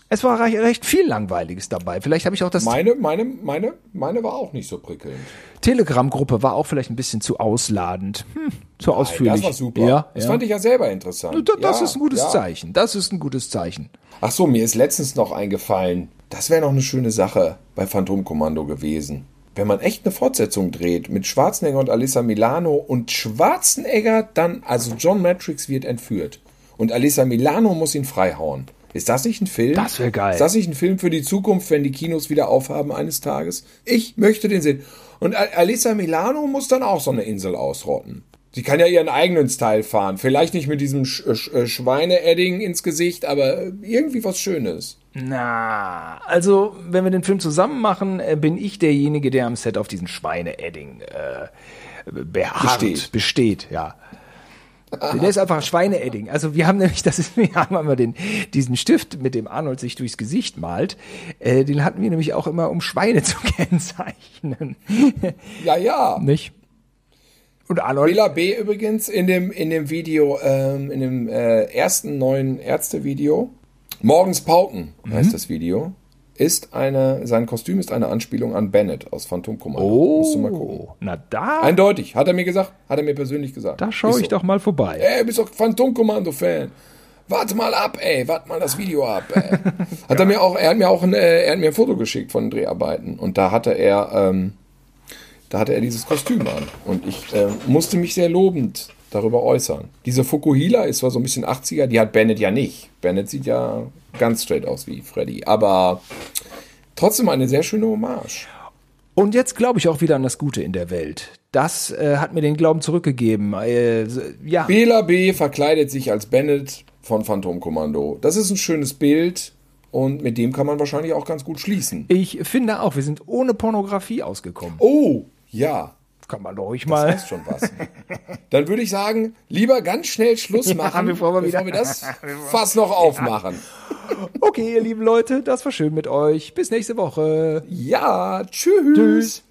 es war recht, recht viel Langweiliges dabei. Vielleicht habe ich auch das Meine, meine, meine, meine war auch nicht so prickelnd. Telegram-Gruppe war auch vielleicht ein bisschen zu ausladend, hm, zu ausführlich. Das war super. Ja, das ja. fand ich ja selber interessant. Da- das ja, ist ein gutes ja. Zeichen. Das ist ein gutes Zeichen. Ach so, mir ist letztens noch eingefallen, das wäre noch eine schöne Sache bei Phantomkommando gewesen. Wenn man echt eine Fortsetzung dreht mit Schwarzenegger und Alissa Milano und Schwarzenegger dann, also John Matrix wird entführt und Alissa Milano muss ihn freihauen. Ist das nicht ein Film? Das wär geil. Ist das nicht ein Film für die Zukunft, wenn die Kinos wieder aufhaben eines Tages? Ich möchte den sehen. Und Al- Alissa Milano muss dann auch so eine Insel ausrotten. Sie kann ja ihren eigenen Style fahren. Vielleicht nicht mit diesem Sch Sch Schweine-Edding ins Gesicht, aber irgendwie was Schönes. Na, also, wenn wir den Film zusammen machen, äh, bin ich derjenige, der am Set auf diesen Schweine-Edding äh, beharrt. Besteht. Besteht, ja. Der ist einfach Schweine-Edding. Also wir haben nämlich, <laughs> das ist, wir haben immer den, diesen Stift, mit dem Arnold sich durchs Gesicht malt, äh, den hatten wir nämlich auch immer, um Schweine <laughs> zu kennzeichnen. Ja, ja. Nicht? Und Arnold, Bela B. übrigens in dem, in dem Video, ähm, in dem äh, ersten neuen Ärzte-Video, Morgens Pauken heißt das Video, ist eine, sein Kostüm ist eine Anspielung an Bennett aus Phantomkommando. Musst du mal gucken. oh, na da, Eindeutig, hat er mir gesagt, hat er mir persönlich gesagt. da schaue ich so. doch mal vorbei. Ey, bist doch Phantomkommando-Fan. Warte mal ab, ey, warte mal das Video ab. Ey. <laughs> Hat er mir auch, er hat mir auch ein, äh, er hat mir ein Foto geschickt von den Dreharbeiten und da hatte er, ähm, da hatte er dieses Kostüm an und ich äh, musste mich sehr lobend darüber äußern. Diese Fukuhila ist zwar so ein bisschen 80er, die hat Bennett ja nicht. Bennett sieht ja ganz straight aus wie Freddy, aber trotzdem eine sehr schöne Hommage. Und jetzt glaube ich auch wieder an das Gute in der Welt. Das äh, hat mir den Glauben zurückgegeben. Äh, ja, Bela B. verkleidet sich als Bennett von Phantomkommando. Das ist ein schönes Bild und mit dem kann man wahrscheinlich auch ganz gut schließen. ich finde auch, wir sind ohne Pornografie ausgekommen. Oh, ja, Kann man doch ruhig das mal. heißt schon was. Dann würde ich sagen, lieber ganz schnell Schluss machen, bevor wir wieder- wir das <laughs> Fass noch aufmachen. Okay, ihr lieben Leute, das war schön mit euch. Bis nächste Woche. Ja, tschüss. Tschüss.